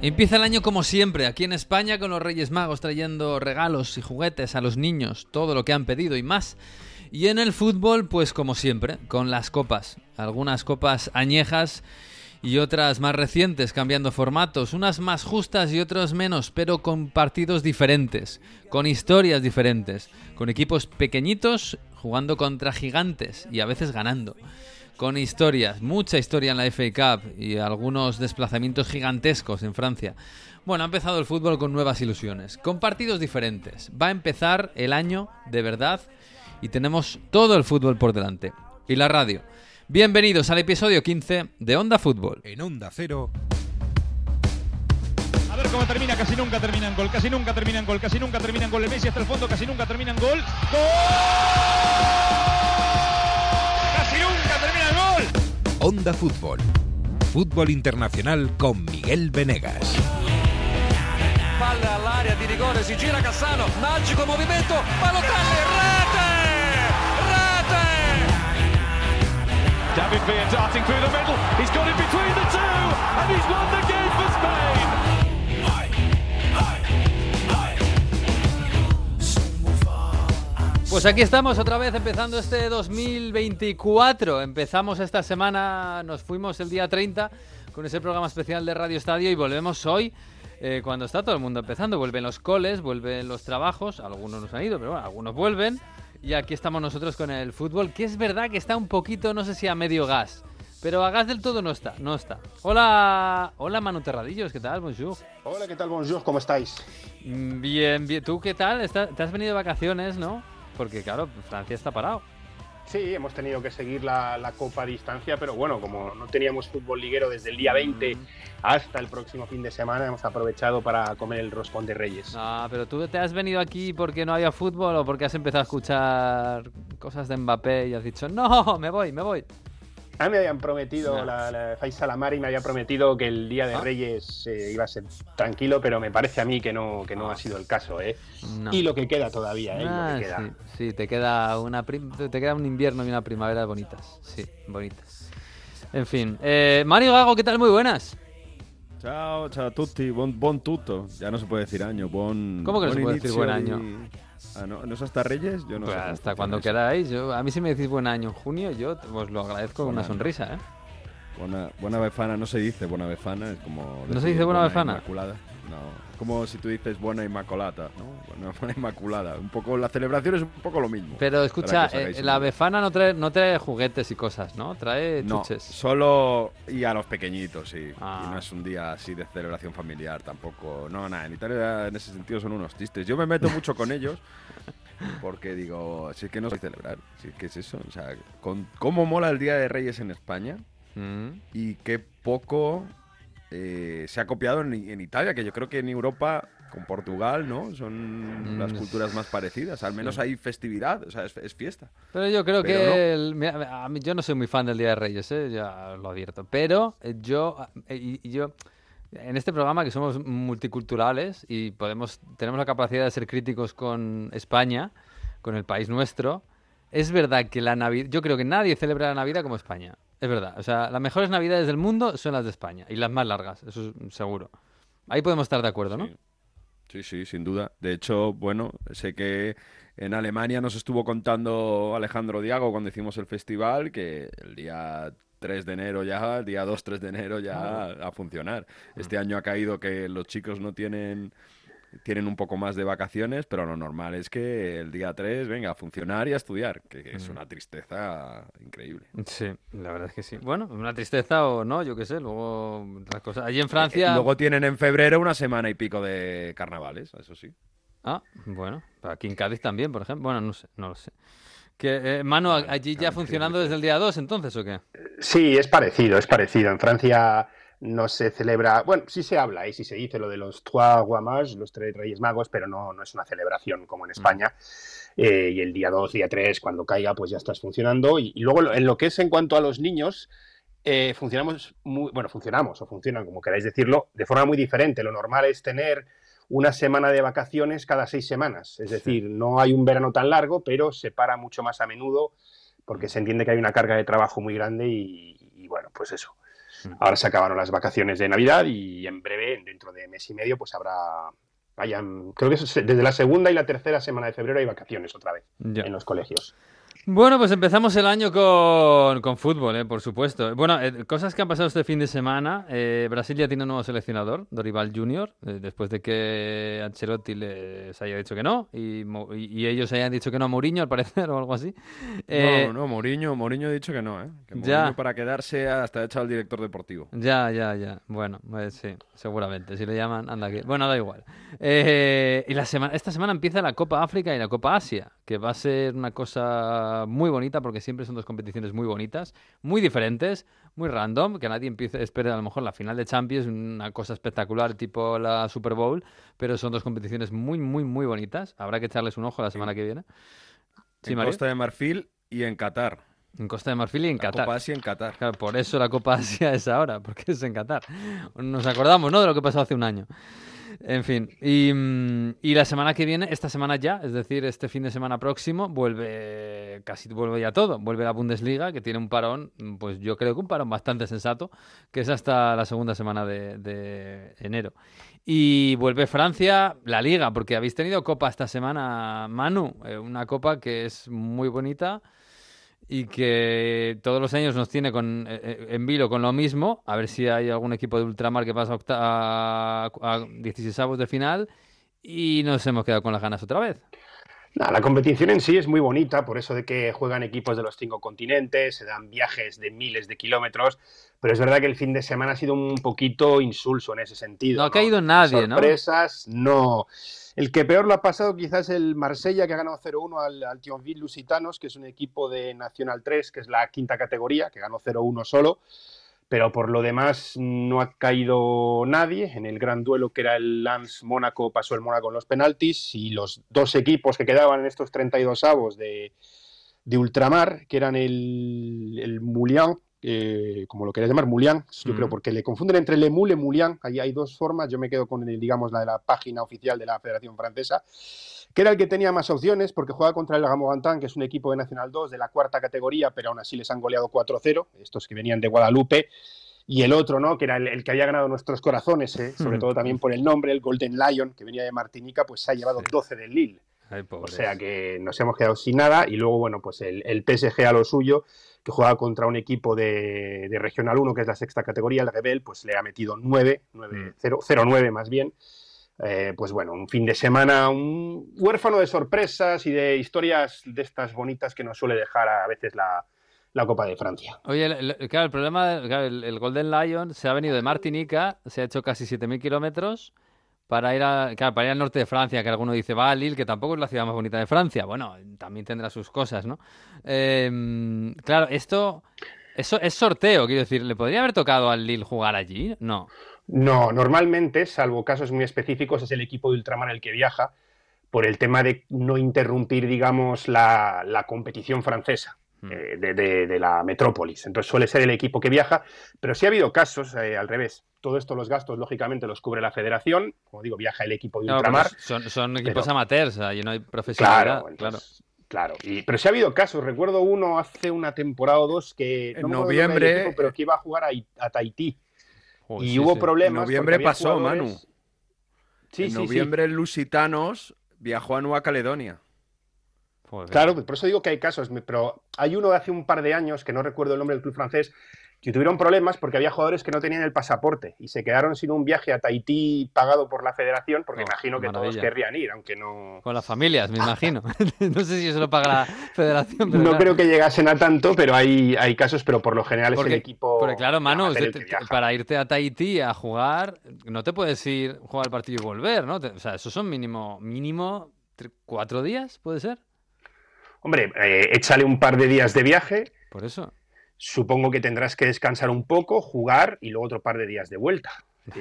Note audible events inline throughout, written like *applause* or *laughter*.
Empieza el año como siempre, aquí en España con los Reyes Magos trayendo regalos y juguetes a los niños, todo lo que han pedido y más. Y en el fútbol, pues como siempre, con las copas. Algunas copas añejas y otras más recientes, cambiando formatos, unas más justas y otras menos, pero con partidos diferentes, con historias diferentes, con equipos pequeñitos jugando contra gigantes y a veces ganando con historias, mucha historia en la FA Cup y algunos desplazamientos gigantescos en Francia. Bueno, ha empezado el fútbol con nuevas ilusiones, con partidos diferentes. Va a empezar el año de verdad y tenemos todo el fútbol por delante. Y la radio. Bienvenidos al episodio 15 de Onda Fútbol. En Onda Cero. A ver cómo termina, casi nunca terminan gol, casi nunca terminan gol, casi nunca terminan gol. El Messi hasta el fondo, casi nunca terminan gol. ¡Gol! Onda Fútbol. Fútbol internacional con Miguel Venegas. Palla all'area di rigore, si gira Cassano, magico movimento, Balotelli, rete! Rete! David Villa darting through the middle, he's got it between the two, and he's won the Pues aquí estamos otra vez empezando este 2024. Empezamos esta semana, nos fuimos el día 30 con ese programa especial de Radio Estadio y volvemos hoy eh, cuando está todo el mundo empezando. Vuelven los coles, vuelven los trabajos, algunos nos han ido, pero bueno, algunos vuelven. Y aquí estamos nosotros con el fútbol, que es verdad que está un poquito, no sé si a medio gas. Pero a gas del todo no está, no está. Hola, hola Manu Terradillos, ¿qué tal? Bonjour. Hola, ¿qué tal? Bonjour, ¿cómo estáis? Mm, Bien, bien. ¿Tú qué tal? Te has venido de vacaciones, ¿no? Porque claro, Francia está parado. Sí, hemos tenido que seguir la, la, Copa a distancia, pero bueno, como no teníamos fútbol liguero desde el día 20 mm. hasta el próximo fin de semana, hemos aprovechado para comer el roscón de Reyes. Ah, pero tú te has venido aquí porque no había fútbol o porque has empezado a escuchar cosas de Mbappé y has dicho, no, me voy, me voy. A mí me habían prometido, no. la, la Faisal Amari me había prometido que el Día de ¿Ah? Reyes eh, iba a ser tranquilo, pero me parece a mí que no, que no ha sido el caso, ¿eh? No. Y lo que queda todavía, ¿eh? Ah, lo que queda. sí, sí, te queda, una te queda un invierno y una primavera bonitas. Sí, bonitas. En fin. Eh, Mario Gago, ¿qué tal? Muy buenas. Ciao a tutti, buon, buon tutto. Ya no se puede decir año, buon. ¿Cómo que no se puede decir buen año? Ah, no, ¿no es hasta Reyes? Yo no Pues sé. hasta cuando queráis. Yo, a mí si me decís buen año en junio, yo os lo agradezco con una año. sonrisa, ¿eh? Buena, buena befana, no se dice buena befana, es como. ¿No se dice buena befana? Inmaculada. No, como si tú dices buena inmaculata, ¿no? Buena, *laughs* buena inmaculada. Un poco, la celebración es un poco lo mismo. Pero escucha, eh, la befana no trae, no trae juguetes y cosas, ¿no? Trae No, chuches. solo y a los pequeñitos, sí. Ah. Y no es un día así de celebración familiar tampoco. No, nada, en Italia en ese sentido son unos tristes. Yo me meto mucho con ellos *laughs* porque digo, si es que no sé celebrar, si es que es eso. O sea, con, ¿cómo mola el Día de Reyes en España? Mm. Y qué poco eh, se ha copiado en, en Italia, que yo creo que en Europa con Portugal, ¿no? Son Mm, las culturas más parecidas. Al menos sí. hay festividad, o sea, es, es fiesta. Pero yo creo Pero que no. el- mira, a mí, yo no soy muy fan del Día de Reyes, ¿eh? ya lo advierto. Pero eh, yo, eh, yo, en este programa que somos multiculturales y podemos, tenemos la capacidad de ser críticos con España, con el país nuestro, es verdad que la Navidad, yo creo que nadie celebra la Navidad como España. Es verdad. O sea, las mejores Navidades del mundo son las de España y las más largas, eso es seguro. Ahí podemos estar de acuerdo, ¿no? Sí. Sí, sí, sin duda. De hecho, bueno, sé que en Alemania nos estuvo contando Alejandro Diago cuando hicimos el festival que el día 3 de enero ya, el día 2, 3 de enero ya a funcionar. Este año ha caído que los chicos no tienen tienen un poco más de vacaciones, pero lo normal es que el día 3 venga a funcionar y a estudiar, que que es una tristeza increíble. Sí, la verdad es que sí. Bueno, una tristeza o no, yo qué sé, luego las cosas. Allí en Francia. Eh, Luego tienen en febrero una semana y pico de carnavales, eso sí. Ah, bueno, aquí en Cádiz también, por ejemplo. Bueno, no sé, no lo sé. Que, eh, Manu, allí ya funcionando desde el día 2, entonces, ¿o qué? Sí, es parecido, es parecido. En Francia no se celebra, bueno, sí se habla y sí se dice lo de los Trois Rois Mages, los tres Reyes Magos, pero no, no es una celebración como en España. Eh, y el día 2, día 3, cuando caiga, pues ya estás funcionando. Y, y luego en lo que es en cuanto a los niños, eh, funcionamos muy, bueno, funcionamos o funcionan, como queráis decirlo, de forma muy diferente. Lo normal es tener una semana de vacaciones cada seis semanas. Es decir, no hay un verano tan largo, pero se para mucho más a menudo porque se entiende que hay una carga de trabajo muy grande y, y bueno, pues eso. Ahora se acabaron las vacaciones de Navidad y en breve, dentro de mes y medio, pues habrá vayan, creo que desde la segunda y la tercera semana de febrero hay vacaciones otra vez en los colegios. Bueno, pues empezamos el año con, con fútbol, ¿eh? por supuesto. Bueno, eh, cosas que han pasado este fin de semana. Eh, Brasil ya tiene un nuevo seleccionador, Dorival Junior, eh, después de que Ancelotti les haya dicho que no y, y, ellos hayan dicho que no a Mourinho, al parecer, *laughs* o algo así. no, no, Mourinho, Mourinho ha dicho que no, ¿eh? Que ya. para quedarse hasta echado al director deportivo. Ya, ya, ya. Bueno, pues sí, seguramente. Si le llaman, anda aquí. Bueno, da igual. y la semana, esta semana empieza la Copa África y la Copa Asia, que va a ser una cosa muy bonita porque siempre son dos competiciones muy bonitas, muy diferentes, muy random, que nadie empiece, espere a lo mejor la final de Champions, una cosa espectacular tipo la Super Bowl, pero son dos competiciones muy, muy, muy bonitas. Habrá que echarles un ojo la semana que viene. en Costa de Marfil y en Qatar. En Costa de Marfil y en la Qatar. Copa Asia en Qatar. por eso la Copa Asia es ahora, *laughs* porque es en Qatar. Nos acordamos, ¿no? De lo que pasó hace un año. En fin, mm, y, la semana que viene, esta semana ya, es decir, este fin de semana próximo, vuelve casi vuelve ya todo. Vuelve la Bundesliga, que tiene un parón, pues yo creo que un parón bastante sensato, que es hasta la segunda semana de, enero. Y vuelve Francia, la Liga, porque habéis tenido copa esta semana, Manu, eh, una copa que es muy bonita y que todos los años nos tiene con, eh, eh, en vilo con lo mismo, a ver si hay algún equipo de ultramar que pasa a, a, 16 de final y nos hemos quedado con las ganas otra vez. la competición en sí es muy bonita, por eso de que juegan equipos de los cinco continentes, se dan viajes de miles de kilómetros, pero es verdad que el fin de semana ha sido un poquito insulso en ese sentido. No ha caído nadie, Sorpresas, ¿no? El que peor lo ha pasado quizás el Marsella, que ha ganado 0-1 al, al Thionville Lusitanos, que es un equipo de Nacional 3, que es la quinta categoría, que ganó 0-1 solo. Pero por lo demás no ha caído nadie. En el gran duelo que era el Lance Mónaco pasó el Mónaco en los penaltis y los dos equipos que quedaban en estos 32 avos de, de ultramar, que eran el, el eh, como lo queréis llamar, Mulian, yo creo, porque le confunden entre Le Mou y Mulian, ahí hay dos formas, yo me quedo con, el, digamos, la de la página oficial de la Federación Francesa, que era el que tenía más opciones, porque juega contra el Gamogantan, que es un equipo de Nacional 2 de la cuarta categoría, pero aún así les han goleado 4-0, estos que venían de Guadalupe, y el otro, ¿no? Que era el, que había ganado nuestros corazones, ¿eh? sobre todo también por el nombre, el Golden Lion, que venía de Martinica, pues se ha llevado 12 del Lille. O sea que nos hemos quedado sin nada y luego, bueno, pues el, el PSG a lo suyo, que juega contra un equipo de, Regional 1, que es la sexta categoría, el Rebel, pues le ha metido 9, 9 0, 9 más bien. Eh, pues bueno, un fin de semana, un huérfano de sorpresas y de historias de estas bonitas que nos suele dejar a veces la, Copa de Francia. Oye, claro, el problema, el, Golden Lion se ha venido de Martinica, se ha hecho casi 7.000 kilómetros para ir, a, para ir al norte de Francia, que alguno dice, va a Lille, que tampoco es la ciudad más bonita de Francia. Bueno, también tendrá sus cosas, ¿no? Em, claro, esto eso es sorteo, quiero decir, ¿le podría haber tocado al Lille jugar allí? No. No, normalmente, salvo casos muy específicos, es el equipo de Ultramar el que viaja por el tema de no interrumpir, digamos, la competición francesa. Hmm. Eh, de, la metrópolis. Entonces suele ser el equipo que viaja, pero sí ha habido casos eh, al revés. Todo esto, los gastos, lógicamente, los cubre la federación. Como digo, viaja el equipo de ultramar. Son, equipos amateurs, ahí no hay profesionalidad. Claro, claro. Y, pero sí ha habido casos. Recuerdo uno hace una temporada o dos que. En noviembre. pero que iba a jugar a, Tahití. y hubo problemas. En noviembre pasó, Manu. Sí, en noviembre, Lusitanos viajó a Nueva Caledonia. Claro, por eso digo que hay casos, pero hay uno de hace un par de años, que no recuerdo el nombre del club francés, que tuvieron problemas porque había jugadores que no tenían el pasaporte y se quedaron sin un viaje a Tahití pagado por la federación, porque oh, imagino que todos querrían ir, aunque no... Con las familias, me imagino. *laughs* no sé si eso lo paga la federación. no creo que llegasen a tanto, pero hay, hay casos, pero por lo general es el equipo... Porque claro, Manu, para irte a Tahití a jugar, no te puedes ir, jugar el partido y volver, ¿no? O sea, esos son mínimo, mínimo cuatro días, ¿puede ser? Hombre, eh, échale un par de días de viaje. Por eso. Supongo que tendrás que descansar un poco, jugar y luego otro par de días de vuelta. *laughs*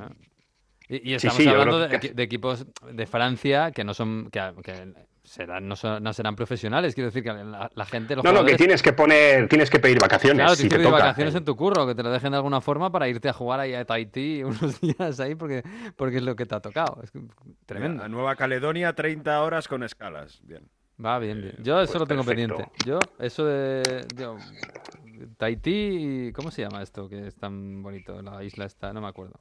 Ah. Y, estamos hablando de, equipos de Francia que no son que, serán, no, serán profesionales. Quiero decir que la, gente. no, no, que tienes que poner, tienes que pedir vacaciones. Claro, tienes que pedir vacaciones en tu curro, que te lo dejen de alguna forma para irte a jugar ahí a Tahití unos *laughs* días ahí porque, porque es lo que te ha tocado. Es tremendo. A Nueva Caledonia, 30 horas con escalas. Bien. Va bien, bien. Yo eso pues lo tengo pendiente. Yo, eso de. Tahití, ¿cómo se llama esto que es tan bonito? La isla está, no me acuerdo.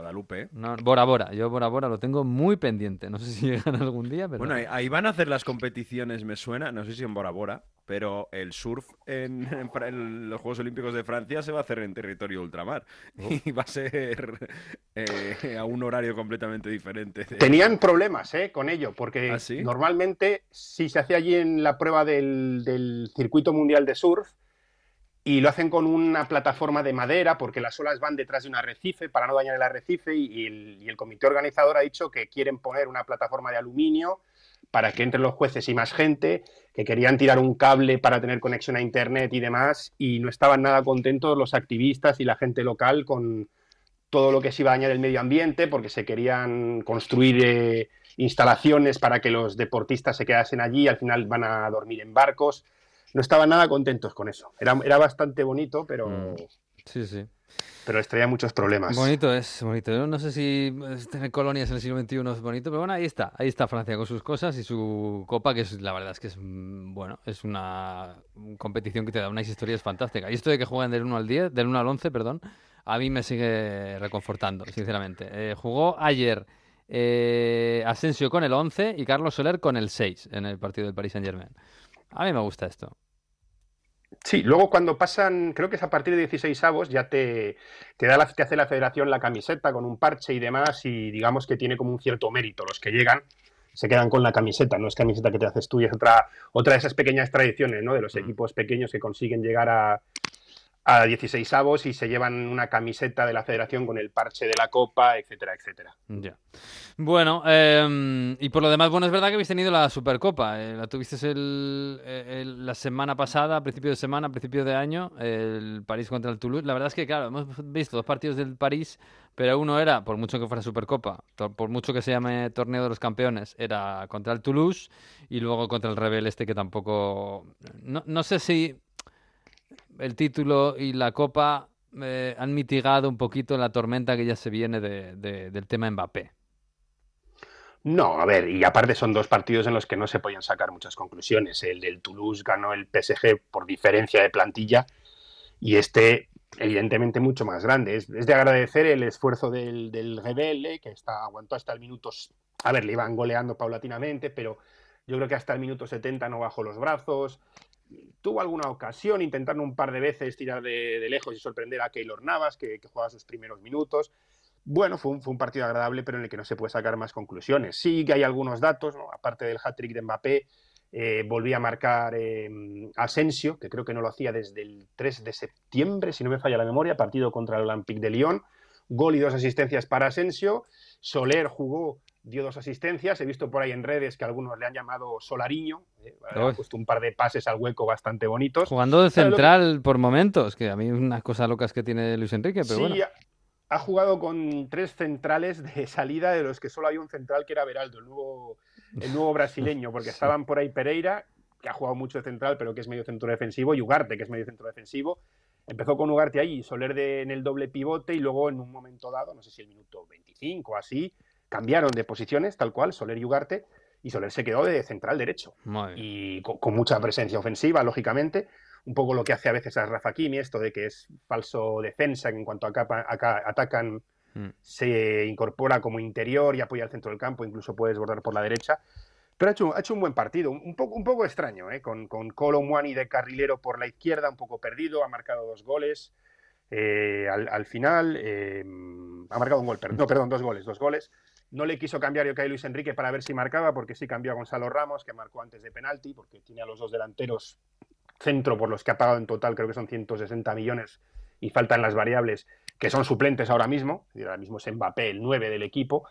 Guadalupe. No, Bora Bora, yo Bora Bora lo tengo muy pendiente. No sé si *laughs* llegan algún día, pero. Bueno, ahí, van a hacer las competiciones, me suena, no sé si en Bora Bora, pero el surf en, *laughs* en Fra- en los Juegos Olímpicos de Francia se va a hacer en territorio ultramar. Y va a ser eh, a un horario completamente diferente. de- Tenían problemas ¿eh? con ello, porque ¿Ah, sí? normalmente si se hace allí en la prueba del, del circuito mundial de surf y lo hacen con una plataforma de madera porque las olas van detrás de un arrecife para no dañar el arrecife y, el, comité organizador ha dicho que quieren poner una plataforma de aluminio para que entren los jueces y más gente, que querían tirar un cable para tener conexión a internet y demás y no estaban nada contentos los activistas y la gente local con todo lo que se iba a dañar el medio ambiente porque se querían construir eh, instalaciones para que los deportistas se quedasen allí, al final van a dormir en barcos. No estaban nada contentos con eso. Era, era bastante bonito, pero, Mm. Sí, sí. pero les traía muchos problemas. Bonito es, bonito. Yo no sé si tener colonias en el siglo XXI es bonito, pero bueno, ahí está. Ahí está Francia con sus cosas y su copa, que es la verdad es que es, mm, bueno, es una competición que te da unas historias fantásticas. Y esto de que jueguen del 1 al 10, del 1 al 11, perdón, a mí me sigue reconfortando, sinceramente. Eh, jugó ayer eh, Asensio con el 11 y Carlos Soler con el 6 en el partido del Paris Saint-Germain. A mí me gusta esto. Sí, luego cuando pasan, creo que es a partir de 16 avos, ya te, te, da la, te hace la federación la camiseta con un parche y demás, y digamos que tiene como un cierto mérito. Los que llegan se quedan con la camiseta, no es camiseta que te haces tú, y es otra, otra de esas pequeñas tradiciones ¿no? de los Mm. equipos pequeños que consiguen llegar a, a 16 avos y se llevan una camiseta de la federación con el parche de la copa, etcétera, etcétera. Ya. Bueno, em, y por lo demás, bueno, es verdad que habéis tenido la Supercopa. eh, la tuvisteis el, el- la semana pasada, a principio de semana, a principio de año, el París contra el Toulouse. La verdad es que, claro, hemos visto dos partidos del París, pero uno era, por mucho que fuera Supercopa, por mucho que se llame Torneo de los Campeones, era contra el Toulouse y luego contra el Rebel este que tampoco... No, no sé si el título y la Copa eh, han mitigado un poquito la tormenta que ya se viene de- de- del tema Mbappé. No, a ver, y aparte son dos partidos en los que no se podían sacar muchas conclusiones. El del Toulouse ganó el PSG por diferencia de plantilla y este, evidentemente, mucho más grande. Es, de agradecer el esfuerzo del, del Rebelle, que está, aguantó hasta el minuto. A ver, le iban goleando paulatinamente, pero yo creo que hasta el minuto 70 no bajó los brazos. Tuvo alguna ocasión intentando un par de veces tirar de, lejos y sorprender a Keylor Navas, que, juega sus primeros minutos. Bueno, fue un, fue un partido agradable, pero en el que no se puede sacar más conclusiones. Sí que hay algunos datos, aparte del hat-trick de Mbappé, eh, volví a marcar eh, Asensio, que creo que no lo hacía desde el 3 de septiembre, si no me falla la memoria, partido contra el Olympique de Lyon. Gol y dos asistencias para Asensio. Soler jugó, dio dos asistencias. He visto por ahí en redes que algunos le han llamado Solariño. eh, ha puesto un par de pases al hueco bastante bonitos. Jugando de lo que- central por momentos, que a mí unas cosas locas que tiene Luis Enrique, pero sí, bueno. ha- ha jugado con tres centrales de *laughs* salida, de los que solo había un central que era Beraldo, el nuevo, el nuevo brasileño, porque *laughs* estaban por ahí Pereira, que ha jugado mucho de central, pero que es medio centro defensivo, y Ugarte, que es medio centro defensivo. Empezó con Ugarte ahí, Soler de, en el doble pivote, y luego en un momento dado, no sé si el minuto 25 o así, cambiaron de posiciones, tal cual, Soler y Ugarte, y Soler se quedó de central derecho y con, con mucha presencia ofensiva, lógicamente. Un poco lo que hace a veces a Rafa Kimi, esto de que es falso defensa, que en cuanto acá, acá atacan Mm. se incorpora como interior y apoya al centro del campo, incluso puede desbordar por la derecha. Pero ha hecho, ha hecho un buen partido, un poco, un poco extraño, ¿eh? con, con Colo Muani de carrilero por la izquierda, un poco perdido, ha marcado dos goles. eh, al, al final eh, ha marcado un gol, perdón, no, perdón, dos goles, dos goles. No le quiso cambiar Yokai Luis Enrique para ver si marcaba, porque sí cambió a Gonzalo Ramos, que marcó antes de penalti, porque tiene a los dos delanteros centro por los que ha pagado en total, creo que son 160 millones, y faltan las variables que son suplentes ahora mismo. y Ahora mismo es Mbappé, el 9 del equipo.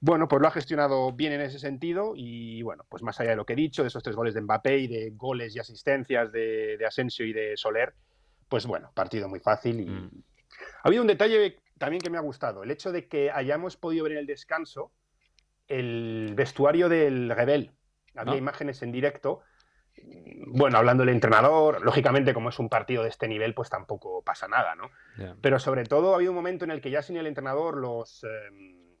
Bueno, pues lo ha gestionado bien en ese sentido y bueno, pues más allá de lo que he dicho, de esos tres goles de Mbappé y de goles y asistencias de, de Asensio y de Soler, pues bueno, partido muy fácil y Mm. ha habido un detalle también que me ha gustado, el hecho de que hayamos podido ver en el descanso el vestuario del Rebel. Había Ah. imágenes en directo, bueno, hablando del entrenador, lógicamente como es un partido de este nivel, pues tampoco pasa nada, ¿no? Pero sobre todo ha habido un momento en el que ya sin el entrenador los, eh,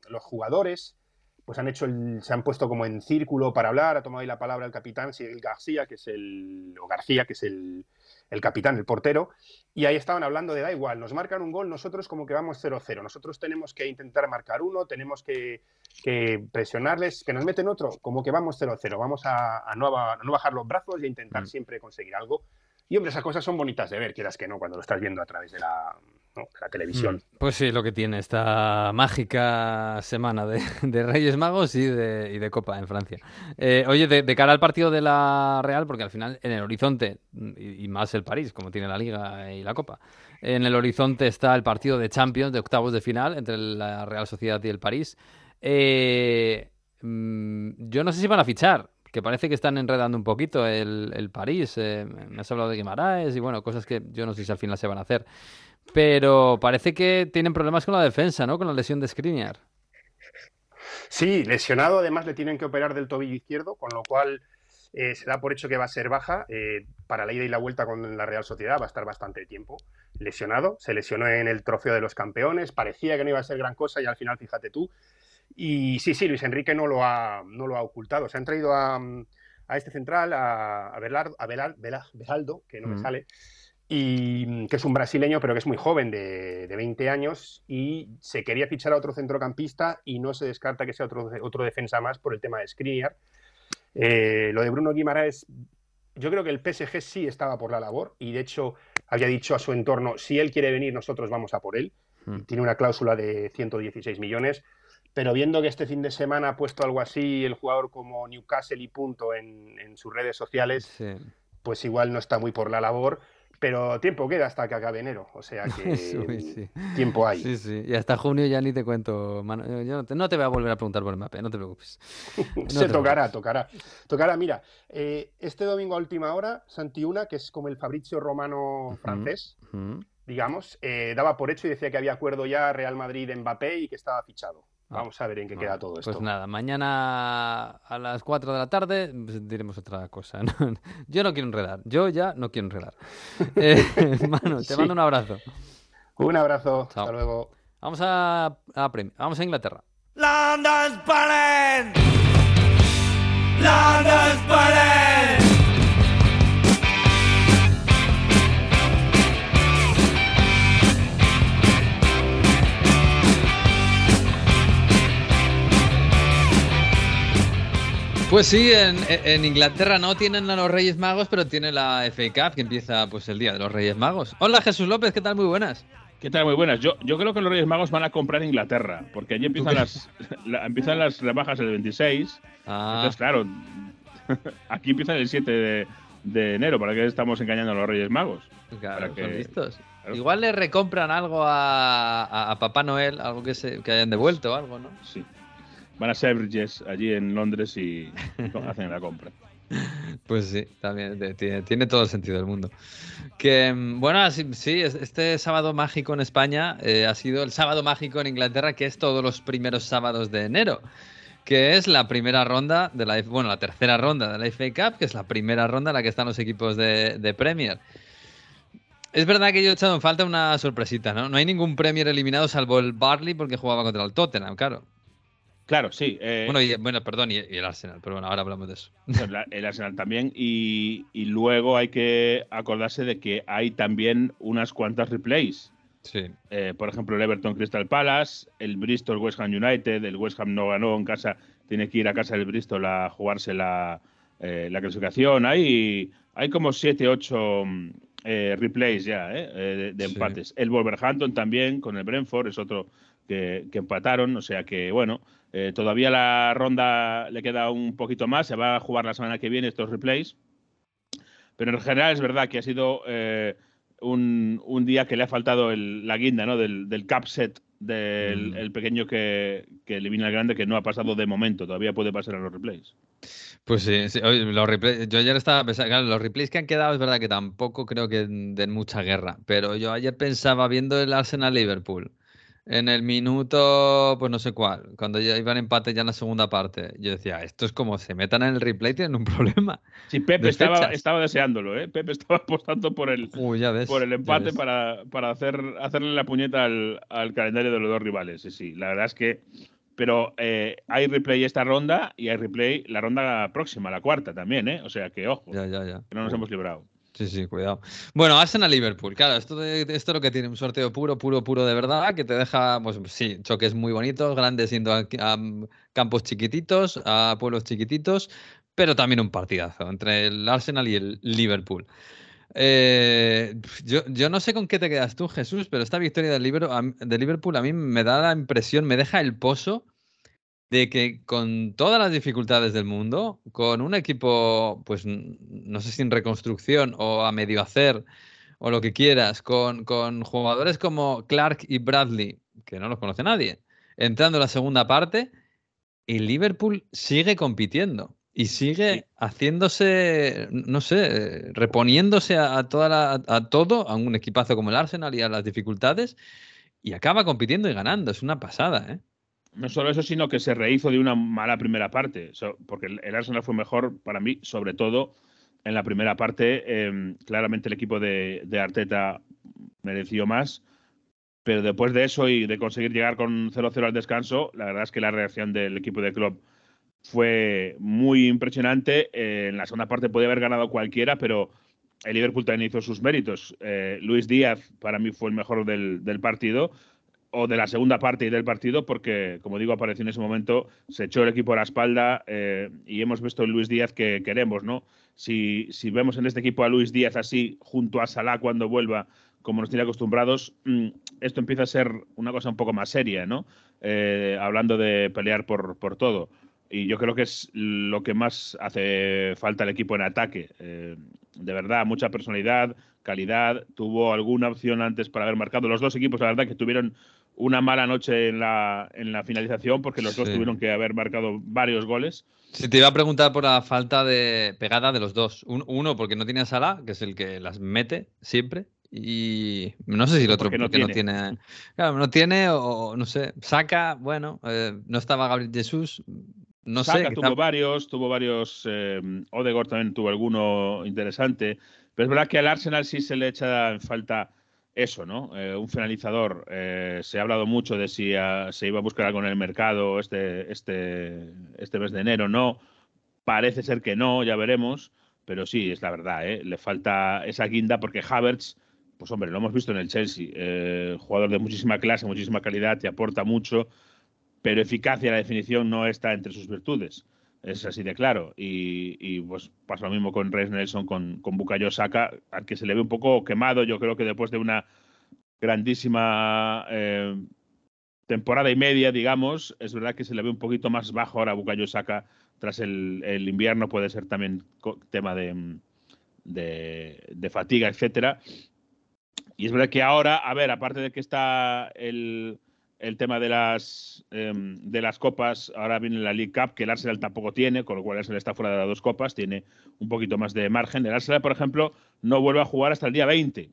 los jugadores pues han hecho se han puesto como en círculo para hablar, ha tomado ahí la palabra el capitán Sigel García, que es el, o García, que es el, el capitán, el portero, y ahí estaban hablando de da igual, nos marcan un gol, nosotros como que vamos 0-0, nosotros tenemos que intentar marcar uno, tenemos que, presionarles, que nos meten otro, como que vamos 0-0, vamos a, no, bajar los brazos y a intentar mm. siempre conseguir algo. Y hombre, esas cosas son bonitas de ver, quieras que no, cuando lo estás viendo a través de la, la televisión. Mm, pues sí, lo que tiene esta mágica semana de, Reyes Magos y de, Copa en Francia. Eh, oye, de, cara al partido de la Real, porque al final en el horizonte, y, más el París, como tiene la Liga y la Copa, en el horizonte está el partido de Champions, de octavos de final, entre la Real Sociedad y el París. Eh, mm, yo no sé si van a fichar, que parece que están enredando un poquito el, París. Eh, me has hablado de Guimaraes y bueno, cosas que yo no sé si al final se van a hacer. Pero parece que tienen problemas con la defensa, ¿no? Con la lesión de Skriniar. Sí, lesionado, además le tienen que operar del tobillo izquierdo, con lo cual eh, se da por hecho que va a ser baja. Eh, para la ida y la vuelta con la Real Sociedad va a estar bastante tiempo lesionado. Se lesionó en el trofeo de los campeones, parecía que no iba a ser gran cosa y al final, fíjate tú. Y sí, sí, Luis Enrique no lo ha, no lo ha ocultado. Se han traído a, este central, a, a, Belardo, a Belaldo, que no me mm. sale, y mm, que es un brasileño, pero que es muy joven, de, 20 años, y se quería fichar a otro centrocampista y no se descarta que sea otro, otro defensa más por el tema de Skriniar. Eh, lo de Bruno Guimaraes, yo creo que el PSG sí estaba por la labor y de hecho había dicho a su entorno, si él quiere venir, nosotros vamos a por él. Hmm. Tiene una cláusula de 116 millones, pero viendo que este fin de semana ha puesto algo así el jugador como Newcastle y punto en, sus redes sociales, pues igual no está muy por la labor pero tiempo queda hasta que acabe enero, o sea *laughs* que tiempo hay. Sí, sí, y hasta junio ya ni te cuento, Yo no te, voy a volver a preguntar por el mapa, no te preocupes. *laughs* Se tocará, tocará. Tocará, mira, eh, este domingo a última hora, Santiuna, que es como el Fabrizio Romano francés, digamos, eh, daba por hecho y decía que había acuerdo ya Real Madrid-Mbappé y que estaba fichado. Ah, Vamos a ver en qué queda todo esto. Pues nada, mañana a las 4 de la tarde pues, diremos otra cosa. *laughs* Yo no quiero enredar. Yo ya no quiero enredar. *laughs* eh, *laughs* mano, te mando un abrazo. Un abrazo. Hasta luego. Vamos a, a Vamos a Inglaterra. London's London's Pues sí, en, Inglaterra no tienen a los Reyes Magos, pero tiene la FA Cup que empieza pues el día de los Reyes Magos. Hola Jesús López, ¿qué tal? Muy buenas. ¿Qué tal? Muy buenas. Yo, yo creo que los Reyes Magos van a comprar Inglaterra, porque allí empiezan las, *laughs* empiezan las rebajas el 26. Ah. Entonces, claro, *laughs* aquí empiezan el 7 de, enero. ¿Para qué estamos engañando a los Reyes Magos? Claro, que, listos. Igual le recompran algo a, a, Papá Noel, algo que, se, que hayan devuelto, algo, ¿no? Sí van a Selfridges allí en Londres y hacen la compra. Pues sí, también tiene, todo el sentido del mundo. Que mm, bueno, sí, este sábado mágico en España eh, ha sido el sábado mágico en Inglaterra, que es todos los primeros sábados de enero, que es la primera ronda de la, bueno, la tercera ronda de la FA Cup, que es la primera ronda en la que están los equipos de, de Premier. Es verdad que yo he echado en falta una sorpresita, ¿no? No hay ningún Premier eliminado salvo el Barley porque jugaba contra el Tottenham, claro. Claro, sí. Eh, bueno, bueno, perdón, y, el Arsenal, pero bueno, ahora hablamos de eso. El Arsenal también, y, luego hay que acordarse de que hay también unas cuantas replays. Sí. Eh, por ejemplo, el Everton Crystal Palace, el Bristol West Ham United, el West Ham no ganó en casa, tiene que ir a casa del Bristol a jugarse la, eh, clasificación. Hay, hay como 7, 8 replays ya de, empates. El Wolverhampton también con el Brentford es otro que, que empataron, o sea que, bueno. Eh, todavía la ronda le queda un poquito más, se va a jugar la semana que viene estos replays. Pero en general es verdad que ha sido eh, un, día que le ha faltado la guinda ¿no? del, del cap set del mm. pequeño que, que elimina al grande, que no ha pasado de momento, todavía puede pasar a los replays. Pues sí, los replays, yo ayer estaba pensando, los replays que han quedado es verdad que tampoco creo que den mucha guerra, pero yo ayer pensaba viendo el Arsenal Liverpool en el minuto, pues no sé cuál, cuando ya iban empate ya en la segunda parte, yo decía, esto es como se metan en el replay, tienen un *laughs* problema. Sí, Pepe estaba, estaba, deseándolo, ¿eh? Pepe estaba *laughs* apostando por el, por el empate para, para hacer, hacerle la puñeta al, al, calendario de los dos rivales. Sí, sí, la verdad es que pero eh, hay replay esta ronda y hay replay la ronda próxima, la cuarta también, ¿eh? O sea que ojo, Ya, ya, ya. que no nos hemos librado. Sí, sí, cuidado. Bueno, Arsenal-Liverpool. Claro, esto, de, esto es lo que tiene un sorteo puro, puro, puro de verdad, que te deja, pues sí, choques muy bonitos, grandes yendo a, campos chiquititos, a pueblos chiquititos, pero también un partidazo entre el Arsenal y el Liverpool. Eh, yo, yo, no sé con qué te quedas tú, Jesús, pero esta victoria del, de Liverpool a mí me da la impresión, me deja el pozo de que con todas las dificultades del mundo, con un equipo, pues no sé si en reconstrucción o a medio hacer o lo que quieras, con, con jugadores como Clark y Bradley, que no los conoce nadie, entrando en la segunda parte, y Liverpool sigue compitiendo y sigue haciéndose, no sé, reponiéndose a, toda a todo, a un equipazo como el Arsenal y a las dificultades, y acaba compitiendo y ganando. Es una pasada, ¿eh? No solo eso, sino que se rehizo de una mala primera parte, porque el Arsenal fue mejor para mí, sobre todo en la primera parte. Em, claramente el equipo de, Arteta mereció más, pero después de eso y de conseguir llegar con 0-0 al descanso, la verdad es que la reacción del equipo de club fue muy impresionante. Eh, en la segunda parte podía haber ganado cualquiera, pero el Liverpool también hizo sus méritos. Eh, Luis Díaz para mí fue el mejor del partido o de la segunda parte y del partido, porque, como digo, apareció en ese momento, se echó el equipo a la espalda eh, y hemos visto el Luis Díaz que queremos, ¿no? Si, si, vemos en este equipo a Luis Díaz así, junto a Salah cuando vuelva, como nos tiene acostumbrados, mm, esto empieza a ser una cosa un poco más seria, ¿no? Eh, hablando de pelear por, por todo. Y yo creo que es lo que más hace falta al equipo en ataque. Eh, de verdad, mucha personalidad, calidad. Tuvo alguna opción antes para haber marcado. Los dos equipos, la verdad, que tuvieron una mala noche en la, en la finalización porque los dos tuvieron que haber marcado varios goles. Sí, te iba a preguntar por la falta de pegada de los dos. uno porque no tiene a Salah, que es el que las mete siempre. Y no sé si el otro porque, no, tiene. Claro, no tiene o no sé. Saca, bueno, eh, no estaba Gabriel Jesús. No Saca sé. Tuvo varios, tuvo varios. Eh, Odegaard también tuvo alguno interesante. Pero es verdad que al Arsenal sí se le echa en falta eso, ¿no? Eh, un finalizador. Eh, se ha hablado mucho de si se iba a buscar algo en el mercado este, este, este mes de enero. No, parece ser que no, ya veremos. Pero sí, es la verdad, ¿eh? le falta esa guinda porque Havertz, pues hombre, lo hemos visto en el Chelsea. Eh, jugador de muchísima clase, muchísima calidad, te aporta mucho, pero eficacia, la definición no está entre sus virtudes. Es así de claro. Y, pues pasa lo mismo con Reis Nelson, con, con Bukayo Saka, al que se le ve un poco quemado. Yo creo que después de una grandísima eh, temporada y media, digamos, es verdad que se le ve un poquito más bajo ahora a Bukayo Saka tras el, el, invierno. Puede ser también tema de, de, de fatiga, etcétera. Y es verdad que ahora, a ver, aparte de que está el el tema de las, em, de las copas, ahora viene la League Cup, que el Arsenal tampoco tiene, con lo cual el Arsenal está fuera de las dos copas, tiene un poquito más de margen. El Arsenal, por ejemplo, no vuelve a jugar hasta el día 20.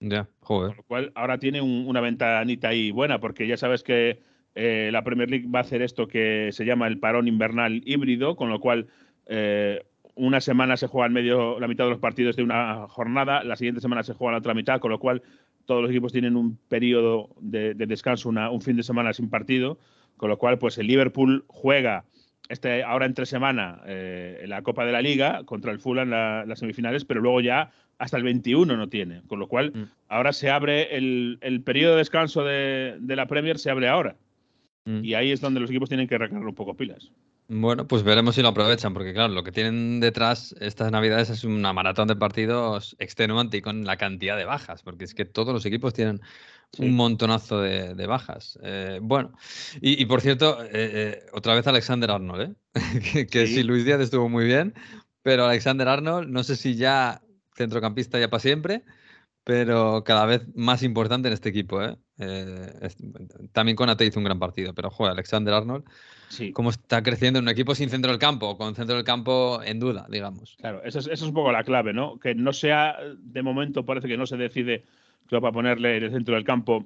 Ya, joder. Con lo cual ahora tiene una ventanita ahí buena, porque ya sabes que eh, la Premier League va a hacer esto que se llama el parón invernal híbrido, con lo cual eh, una semana se juega medio, la mitad de los partidos de una jornada, la siguiente semana se juega la otra mitad, con lo cual todos los equipos tienen un periodo de, descanso, un fin de semana sin partido, con lo cual pues el Liverpool juega este, ahora entre semana eh, la Copa de la Liga contra el Fulham en las semifinales, pero luego ya hasta el 21 no tiene, con lo cual mm. ahora se abre el, periodo de descanso de, la Premier, se abre ahora. Mm. Y ahí es donde los equipos tienen que recargar un poco pilas. Bueno, pues veremos si lo aprovechan, porque claro, lo que tienen detrás estas navidades es una maratón de partidos extenuante y con la cantidad de bajas, porque es que todos los equipos tienen un montonazo de, bajas. Eh, bueno, y, por cierto, eh, eh, otra vez Alexander Arnold, *laughs* que, que sí. Luis Díaz estuvo muy bien, pero Alexander Arnold, no sé si ya centrocampista ya para siempre, pero cada vez más importante en este equipo. ¿eh? también Conate hizo un gran partido, pero joder, Alexander Arnold cómo está creciendo en un equipo sin centro del campo, con centro del campo en duda, digamos. Claro, eso es, un poco la clave, ¿no? Que no sea, de momento parece que no se decide para ponerle en el centro del campo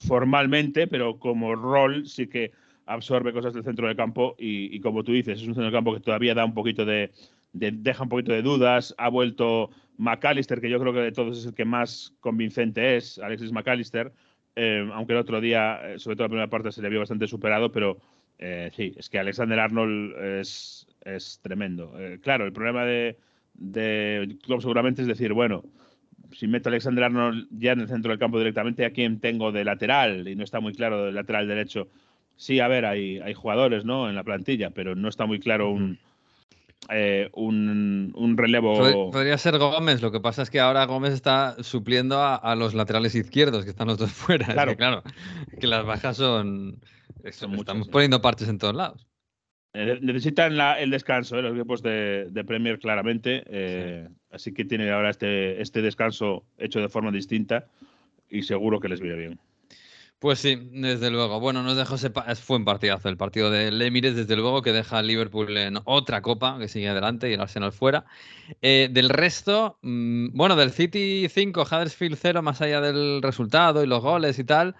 formalmente, pero como rol sí que absorbe cosas del centro del campo y, como tú dices, es un centro del campo que todavía da un poquito de, deja un poquito de dudas, ha vuelto McAllister, que yo creo que de todos es el que más convincente es, Alexis McAllister, eh, aunque el otro día, eh, sobre todo la primera parte, se le vio bastante superado, pero eh, sí, es que Alexander Arnold es, es tremendo. Eh, claro, el problema de, de Klopp seguramente es decir, bueno, si meto a Alexander Arnold ya en el centro del campo directamente, ¿a quién tengo de lateral? Y no está muy claro del lateral derecho. Sí, a ver, hay, hay jugadores ¿no? en la plantilla, pero no está muy claro un, eh, un, un, relevo. Pod podría ser Gómez, lo que pasa es que ahora Gómez está supliendo a, a los laterales izquierdos, que están los dos *laughs* fuera. Claro, que, claro, que las bajas son. son estamos poniendo parches en todos lados. Eh, necesitan la, el descanso, eh, los equipos de, de Premier, claramente. Eh, sí. Así que tienen ahora este, este descanso hecho de forma distinta y seguro que les viene bien. Pues sí, desde luego. Bueno, nos dejó ese fue un partidazo el partido del Emirates, desde luego, que deja al Liverpool en otra copa, que sigue adelante y el Arsenal fuera. Eh, del resto, mmm, bueno, del City 5, Huddersfield 0, más allá del resultado y los goles y tal.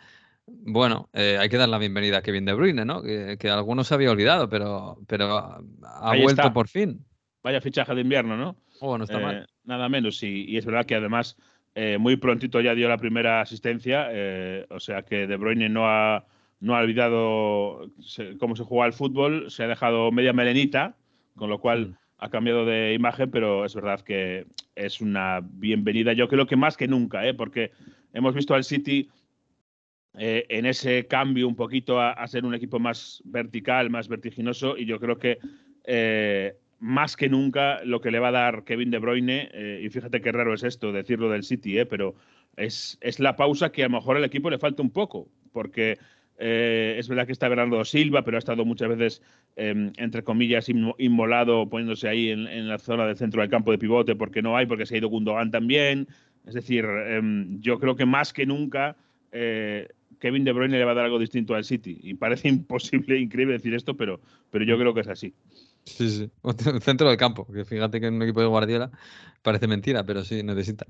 Bueno, eh, hay que dar la bienvenida a Kevin De Bruyne, ¿no? Que, que algunos se había olvidado, pero, pero ha vuelto está. por fin. Vaya fichaje de invierno, ¿no? Oh, no está Eh, mal. Nada menos, y, y es verdad que además eh, muy prontito ya dio la primera asistencia, eh, o sea que De Bruyne no ha, no ha olvidado se- cómo se juega al fútbol, se ha dejado media melenita, con lo cual Mm. ha cambiado de imagen, pero es verdad que es una bienvenida, yo creo que más que nunca, ¿eh? porque hemos visto al City eh, en ese cambio un poquito a, a, ser un equipo más vertical, más vertiginoso, y yo creo que eh, más que nunca lo que le va a dar Kevin De Bruyne, eh, y fíjate qué raro es esto, decirlo del City, eh, pero es, es, la pausa que a lo mejor al equipo le falta un poco, porque eh, es verdad que está Bernardo Silva, pero ha estado muchas veces, eh, entre comillas, inmolado, poniéndose ahí en, en, la zona del centro del campo de pivote, porque no hay, porque se ha ido Gundogan también. Es decir, em, yo creo que más que nunca eh, Kevin De Bruyne le va a dar algo distinto al City. Y parece *laughs* imposible, increíble decir esto, pero, pero yo creo que es así. Sí, sí. *laughs* Centro del campo, que fíjate que en un equipo de Guardiola parece mentira, pero sí necesita.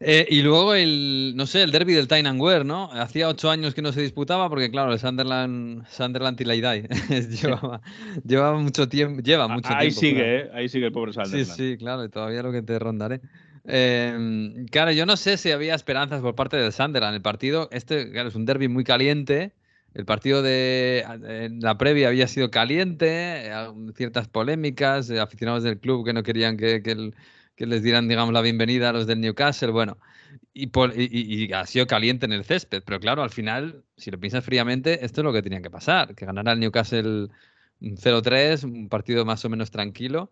Eh, y luego el, no sé, el derby del Tyne and Wear, ¿no? Hacía ocho años que no se disputaba porque, claro, el Sunderland, Sunderland y Laidai *laughs* llevaba, llevaba mucho tiempo, lleva mucho ahí tiempo. Sigue, claro. ¿eh? Ahí sigue el pobre Sunderland. Sí, sí, claro, y todavía lo que te rondaré. Eh, claro, yo no sé si había esperanzas por parte del Sunderland. El partido, este, claro, es un derby muy caliente. El partido de la previa había sido caliente, ciertas polémicas, aficionados del club que no querían que, que, el, que les dieran, digamos, la bienvenida a los del Newcastle. Bueno, y, y, y, ha sido caliente en el césped, pero claro, al final, si lo piensas fríamente, esto es lo que tenía que pasar: que ganara el Newcastle 0-3, un partido más o menos tranquilo.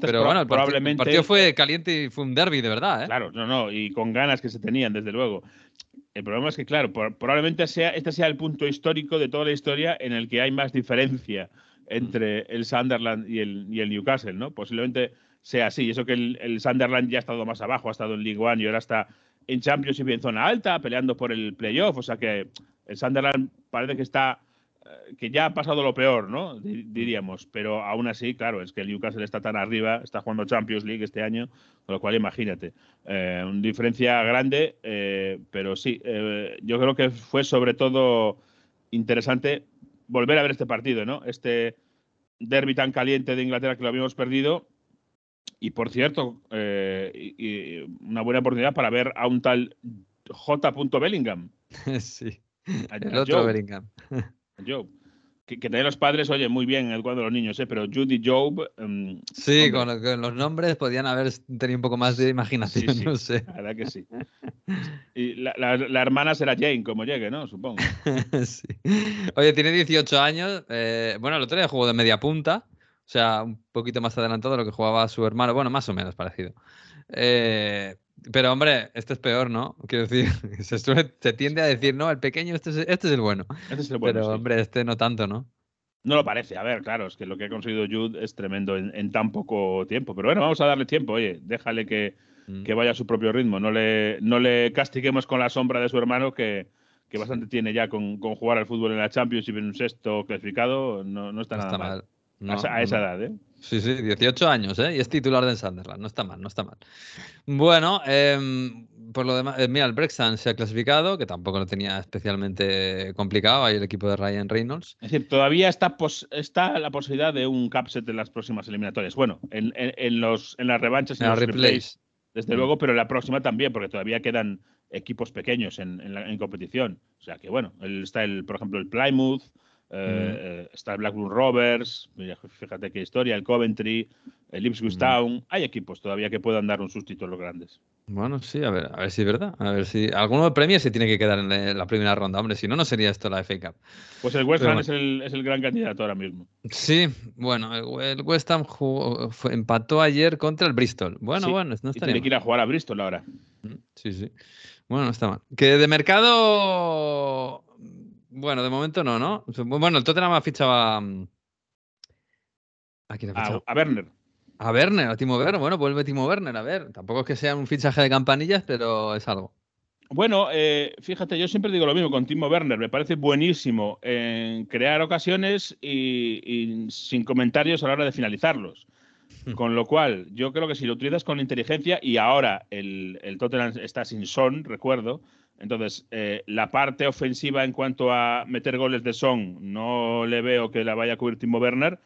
Pero bueno, el, probablemente... partido fue caliente y fue un derby de verdad. ¿eh? Claro, no, no, y con ganas que se tenían, desde luego. El problema es que, claro, probablemente sea, este sea el punto histórico de toda la historia en el que hay más diferencia entre el Sunderland y el, y el Newcastle, ¿no? Posiblemente sea así. Eso que el, el, Sunderland ya ha estado más abajo, ha estado en League One y ahora está en Champions y en zona alta, peleando por el playoff. O sea que el Sunderland parece que está que ya ha pasado lo peor, ¿no? Diríamos. Pero aún así, claro, es que el Newcastle está tan arriba, está jugando Champions League este año, con lo cual imagínate. Eh, una diferencia grande, eh, pero sí, eh, yo creo que fue sobre todo interesante volver a ver este partido, ¿no? Este derby tan caliente de Inglaterra que lo habíamos perdido. Y por cierto, y, y una buena oportunidad para ver a un tal J. Bellingham. *laughs* Sí. El otro. Bellingham. *laughs* Job. Que, que también los padres, oye, muy bien educando a los niños, ¿eh? pero Judy Job. Um, sí, con, con, los nombres podían haber tenido un poco más de imaginación, sí, sí, no sé. La verdad que sí. Y la, la, la, hermana será Jane, como llegue, ¿no? Supongo. *laughs* sí. Oye, tiene 18 años. Eh, bueno, el otro día jugó de media punta, o sea, un poquito más adelantado de lo que jugaba su hermano. Bueno, más o menos parecido. Eh, pero hombre, este es peor, ¿no? Quiero decir, *laughs* se, suele, se, tiende a decir, no, el pequeño, este es, este es el bueno. Este es el bueno. Pero sí. hombre, este no tanto, ¿no? No lo parece. A ver, claro, es que lo que ha conseguido Jude es tremendo en, en tan poco tiempo. Pero bueno, vamos a darle tiempo, oye, déjale que, mm. que, vaya a su propio ritmo. No le, no le castiguemos con la sombra de su hermano, que, que bastante tiene ya con, con, jugar al fútbol en la Champions y en un sexto clasificado. No, no está no nada está mal. mal. No, a, a, esa edad, ¿eh? Sí, sí, 18 años, ¿eh? Y es titular del Sunderland. No está mal, no está mal. Bueno, eh, por lo demás, eh, mira, el Brexham se ha clasificado, que tampoco lo tenía especialmente complicado. Ahí el equipo de Ryan Reynolds. Es decir, todavía está, pos está la posibilidad de un capset en las próximas eliminatorias. Bueno, en, en, en los, en las revanchas y en los replays. replays, desde mm. luego, pero en la próxima también, porque todavía quedan equipos pequeños en, en, competición. O sea que bueno, está el, por ejemplo, el Plymouth, eh, mm. está el Blackburn Rovers, fíjate qué historia, el Coventry, el Ipswich mm. Town. Hay equipos todavía que puedan dar un sustito a los grandes. Bueno, sí, a ver, a ver si es verdad. A ver si alguno de premios se tiene que quedar en la primera ronda, hombre, si no, no sería esto la FA Cup. Pues el West Ham es, el, es, el, gran candidato ahora mismo. Sí, bueno, el, West Ham empató ayer contra el Bristol. Bueno, bueno, no estaría. tiene que ir a jugar a Bristol ahora. Sí, sí. Bueno, no está mal. Que de mercado. Bueno, de momento no, ¿no? Bueno, el Tottenham ha fichado a. ¿A quién ha fichado? A, Werner. A Werner, a Timo Werner. Bueno, vuelve Timo Werner. A ver, tampoco es que sea un fichaje de campanillas, pero es algo. Bueno, eh, fíjate, yo siempre digo lo mismo con Timo Werner. Me parece buenísimo en crear ocasiones y sin comentarios a la hora de finalizarlos. Hmm. Con lo cual, yo creo que si lo utilizas con inteligencia, y ahora el, el Tottenham está sin son, recuerdo, entonces eh, la parte ofensiva en cuanto a meter goles de son, no le veo que la vaya a cubrir Timo Werner,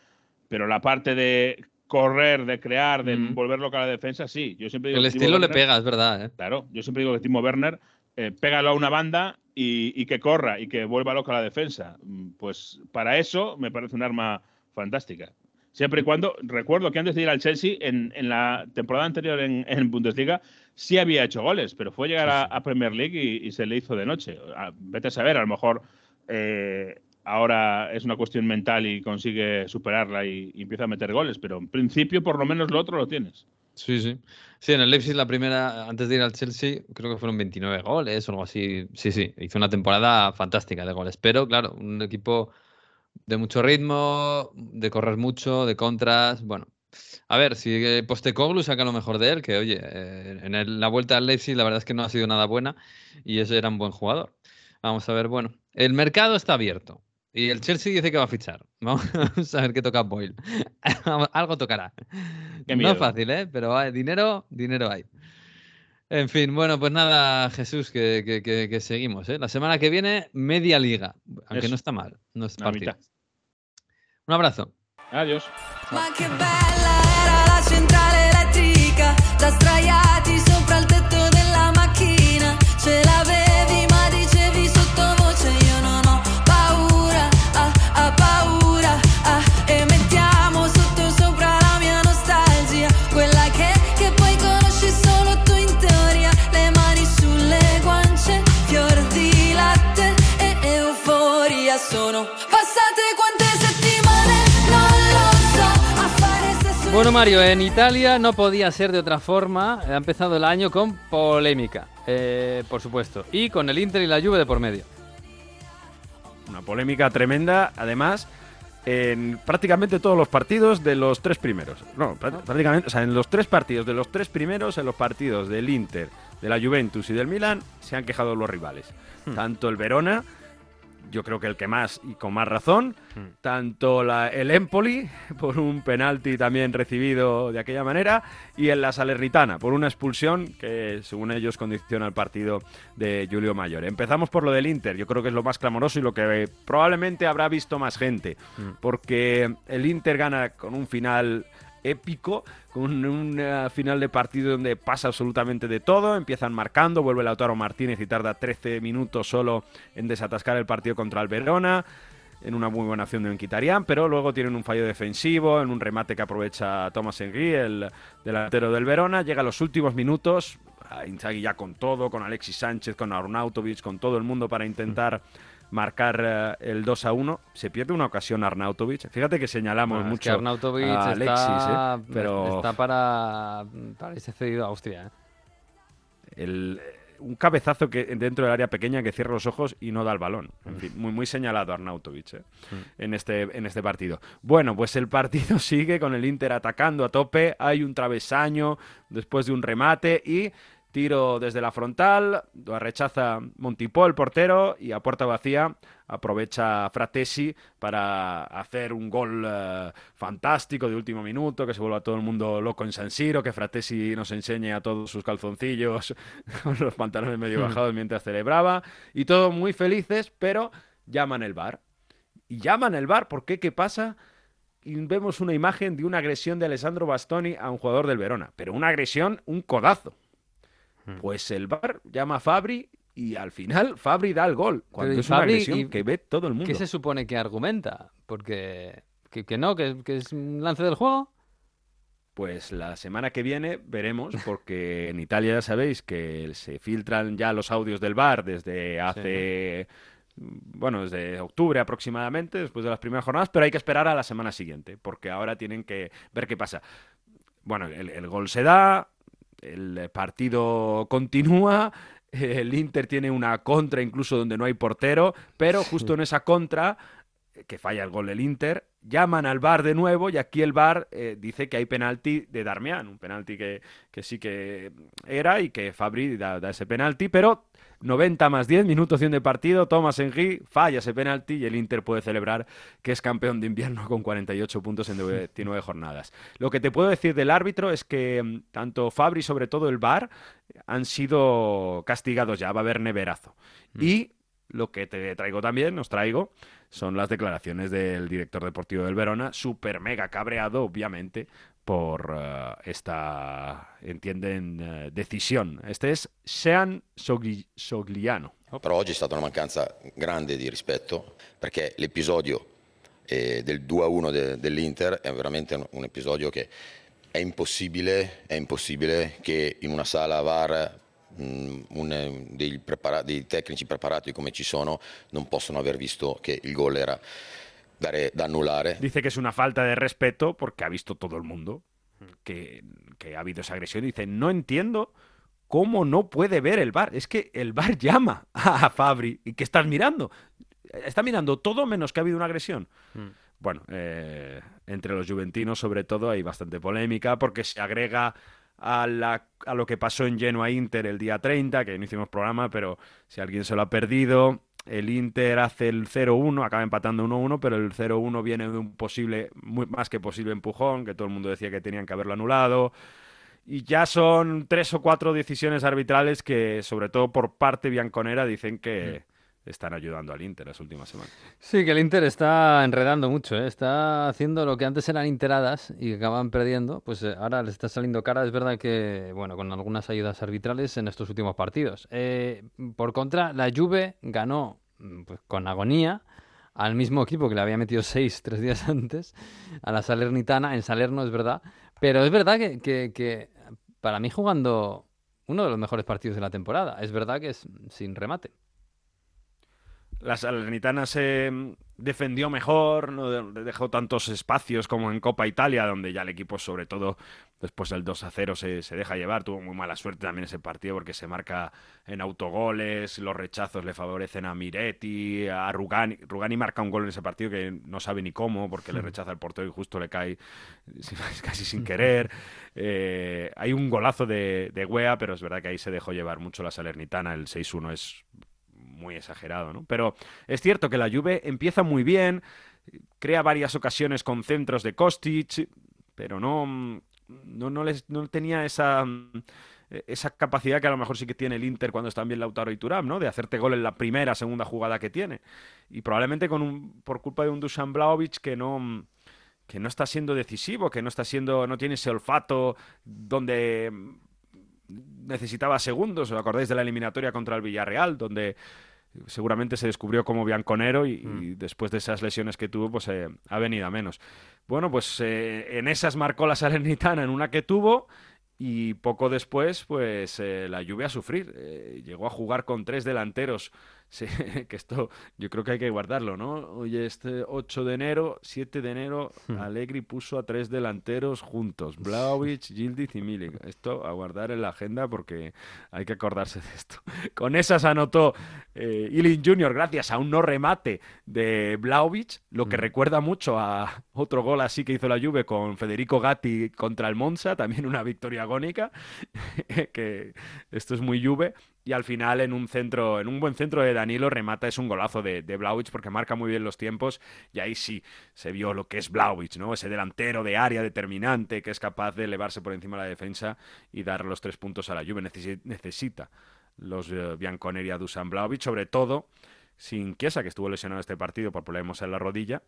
pero la parte de correr, de crear, de hmm. volver loca a la defensa, sí. Yo siempre digo el estilo le pega, es verdad. ¿eh? Claro, yo siempre digo que Timo Werner eh, pégalo a una banda y, y, que corra y que vuelva loca a la defensa. Mm, pues para eso me parece un arma fantástica. Siempre y cuando, recuerdo que antes de ir al Chelsea, en, la temporada anterior en, Bundesliga, sí había hecho goles, pero fue llegar a, Premier League y, se le hizo de noche. vete a saber, a lo mejor eh, ahora es una cuestión mental y consigue superarla y, empieza a meter goles, pero en principio por lo menos lo otro lo tienes. Sí, sí. Sí, en el Leipzig la primera, antes de ir al Chelsea, creo que fueron 29 goles o algo así. Sí, sí, hizo una temporada fantástica de goles. Pero claro, un equipo de mucho ritmo, de correr mucho, de contras. Bueno, a ver, si Postecoglou saca lo mejor de él, que oye, eh, en la vuelta al Leipzig la verdad es que no ha sido nada buena y ese era un buen jugador. Vamos a ver, bueno, el mercado está abierto y el Chelsea dice que va a fichar. *laughs* Vamos a ver qué toca Boyle. *laughs* Algo tocará. No es fácil, ¿eh? Pero hay dinero, dinero hay. En fin, bueno, pues nada, Jesús, que, seguimos. ¿eh? La semana que viene, media liga, aunque no está mal. No es partido. Un abrazo. Adiós. Bueno, Mario, en Italia no podía ser de otra forma. Ha empezado el año con polémica, eh, por supuesto, y con el Inter y la Juve de por medio. Una polémica tremenda, además, en prácticamente todos los partidos de los tres primeros. No, prácticamente, o sea, en los tres partidos de los tres primeros, en los partidos del Inter, de la Juventus y del Milan, se han quejado los rivales. Hmm. Tanto el Verona yo creo que el que más y con más razón, hmm. tanto la, el Empoli *laughs* por un penalti también recibido de aquella manera y en la Salernitana por una expulsión que según ellos condiciona el partido de Julio Mayor. Empezamos por lo del Inter, yo creo que es lo más clamoroso y lo que probablemente habrá visto más gente, hmm. porque el Inter gana con un final épico, con un final de partido donde pasa absolutamente de todo, empiezan marcando, vuelve Lautaro Martínez y tarda 13 minutos solo en desatascar el partido contra el Verona, en una muy buena acción de Enquitarián, pero luego tienen un fallo defensivo, en un remate que aprovecha Thomas Henry, el delantero del Verona, llega a los últimos minutos, Inzaghi ya con todo, con Alexis Sánchez, con Arnautovic, con todo el mundo para intentar marcar eh, el 2 a 1. Se pierde una ocasión Arnautovic. Fíjate que señalamos mucho a Alexis, está, ¿eh? pero está para, para irse cedido a Austria. ¿eh? un cabezazo que dentro del área pequeña que cierra los ojos y no da el balón. En fin, muy, muy señalado Arnautovic mm. en, este, en este partido. Bueno, pues el partido *laughs* sigue con el Inter atacando a tope. Hay un travesaño después de un remate y Tiro desde la frontal, lo rechaza Montipó, el portero, y a puerta vacía aprovecha Fratesi para hacer un gol eh, fantástico de último minuto, que se vuelva todo el mundo loco en San Siro, que Fratesi nos enseñe a todos sus calzoncillos *laughs* con los pantalones medio hmm. bajados mientras celebraba, y todos muy felices, pero llaman el bar. Y llaman el bar, ¿por qué? ¿Qué pasa? y vemos una imagen de una agresión de Alessandro Bastoni a un jugador del Verona, pero una agresión, un codazo. Hmm. Pues el VAR llama a Fabri y al final Fabri da el gol. Cuando Pero, ¿y es una agresión y que ve todo el mundo. ¿Qué se supone que argumenta? Porque que, que no, que, que es un lance del juego. Pues la semana que viene veremos, porque *laughs* en Italia ya sabéis que se filtran ya los audios del bar desde hace, bueno, desde octubre aproximadamente, después de las primeras jornadas, pero hay que esperar a la semana siguiente, porque ahora tienen que ver qué pasa. Bueno, el, el gol se da, el partido continúa, *laughs* el Inter tiene una contra incluso donde no hay portero, pero justo en esa contra que falla el gol del Inter, llaman al VAR de nuevo y aquí el VAR eh, dice que hay penalti de Darmian, un penalti que, que sí que era y que Fabri da, da ese penalti, pero 90 más 10, minutos 100 de partido, Thomas Henry falla ese penalti y el Inter puede celebrar que es campeón de invierno con 48 puntos en 19 jornadas. Lo que te puedo decir del árbitro es que mm, tanto Fabri, sobre todo el VAR, han sido castigados ya, va a haber neverazo. Y lo que te traigo también, os traigo, son las declaraciones del director deportivo del Verona, súper mega cabreado, obviamente, por uh, esta, entienden, uh, decisión. Este es Sean Sogli Sogliano. Però oggi è stata una mancanza grande di rispetto perché l'episodio eh, del 2-1 de dell'Inter è veramente un, un episodio che è impossibile, è impossibile che in una sala VAR un, dei, dei, tecnici preparati come ci sono non possono aver visto che il gol era da annullare. Dice que es una falta de respeto porque ha visto todo el mundo que, que ha habido esa agresión. Dice, no entiendo cómo no puede ver el bar. Es que el bar *laughs* llama a Fabri y que estás mirando. Está mirando todo menos que ha habido una agresión. Mm. Bueno, eh, entre los juventinos sobre todo hay bastante polémica porque se agrega a, la, a, lo que pasó en Genoa Inter el día 30, que no hicimos programa, pero si alguien se lo ha perdido, el Inter hace el 0-1, acaba empatando 1-1, pero el 0-1 viene de un posible, muy, más que posible empujón, que todo el mundo decía que tenían que haberlo anulado. Y ya son tres o cuatro decisiones arbitrales que, sobre todo por parte bianconera, dicen que, están ayudando al Inter las últimas semanas. Sí, que el Inter está enredando mucho, ¿eh? está haciendo lo que antes eran interadas y acaban perdiendo, pues eh, ahora les está saliendo cara. Es verdad que, bueno, con algunas ayudas arbitrales en estos últimos partidos. Eh, por contra, la Juve ganó mm, pues, con agonía al mismo equipo que le había metido seis tres días *laughs* antes, a la Salernitana, en Salerno, es verdad. Pero es verdad que, que, que para mí jugando uno de los mejores partidos de la temporada. Es verdad que es sin remate. La Salernitana se defendió mejor, no dejó tantos espacios como en Copa Italia, donde ya el equipo, sobre todo después del 2 a 0, se, se, deja llevar. Tuvo muy mala suerte también ese partido porque se marca en autogoles, los rechazos le favorecen a Miretti, a Rugani. Rugani marca un gol en ese partido que no sabe ni cómo, porque le rechaza el portero y justo le cae *laughs* casi sin querer. Eh, hay un golazo de, de Wea, pero es verdad que ahí se dejó llevar mucho la Salernitana. El 6-1 es muy exagerado, ¿no? Pero es cierto que la Juve empieza muy bien, crea varias ocasiones con centros de Kostic, pero no, no, no, les, no tenía esa, esa capacidad que a lo mejor sí que tiene el Inter cuando está bien Lautaro y Turam, ¿no? De hacerte gol en la primera, segunda jugada que tiene. Y probablemente con un, por culpa de un Dusan Blaovic que no que no está siendo decisivo, que no está siendo, no tiene ese olfato donde necesitaba segundos. ¿Os acordáis de la eliminatoria contra el Villarreal, donde seguramente se descubrió como bianconero y, mm. y, después de esas lesiones que tuvo, pues eh, ha venido a menos. Bueno, pues eh, en esas marcó la Salernitana en una que tuvo y poco después, pues eh, la lluvia a sufrir. llegó a jugar con tres delanteros Sí, *laughs* que esto yo creo que hay que guardarlo, ¿no? Oye, este 8 de enero, 7 de enero, hmm. Allegri puso a tres delanteros juntos, Blaovic, *laughs* Gildiz y Milik. Esto a guardar en la agenda porque hay que acordarse de esto. *laughs* Con esas anotó eh, Ilin Junior gracias a un no remate de Blaovic, lo que hmm. recuerda mucho a otro gol así que hizo la Juve con Federico Gatti contra el Monza, también una victoria agónica, que esto es muy Juve y al final en un centro, en un buen centro de Danilo remata es un golazo de, de porque marca muy bien los tiempos y ahí sí se vio lo que es Blauwich, ¿no? Ese delantero de área determinante que es capaz de elevarse por encima de la defensa y dar los tres puntos a la Juve. necesita los uh, Bianconeri a Dusan Blauwich, sobre todo sin Chiesa, que estuvo lesionado este partido por problemas en la rodilla.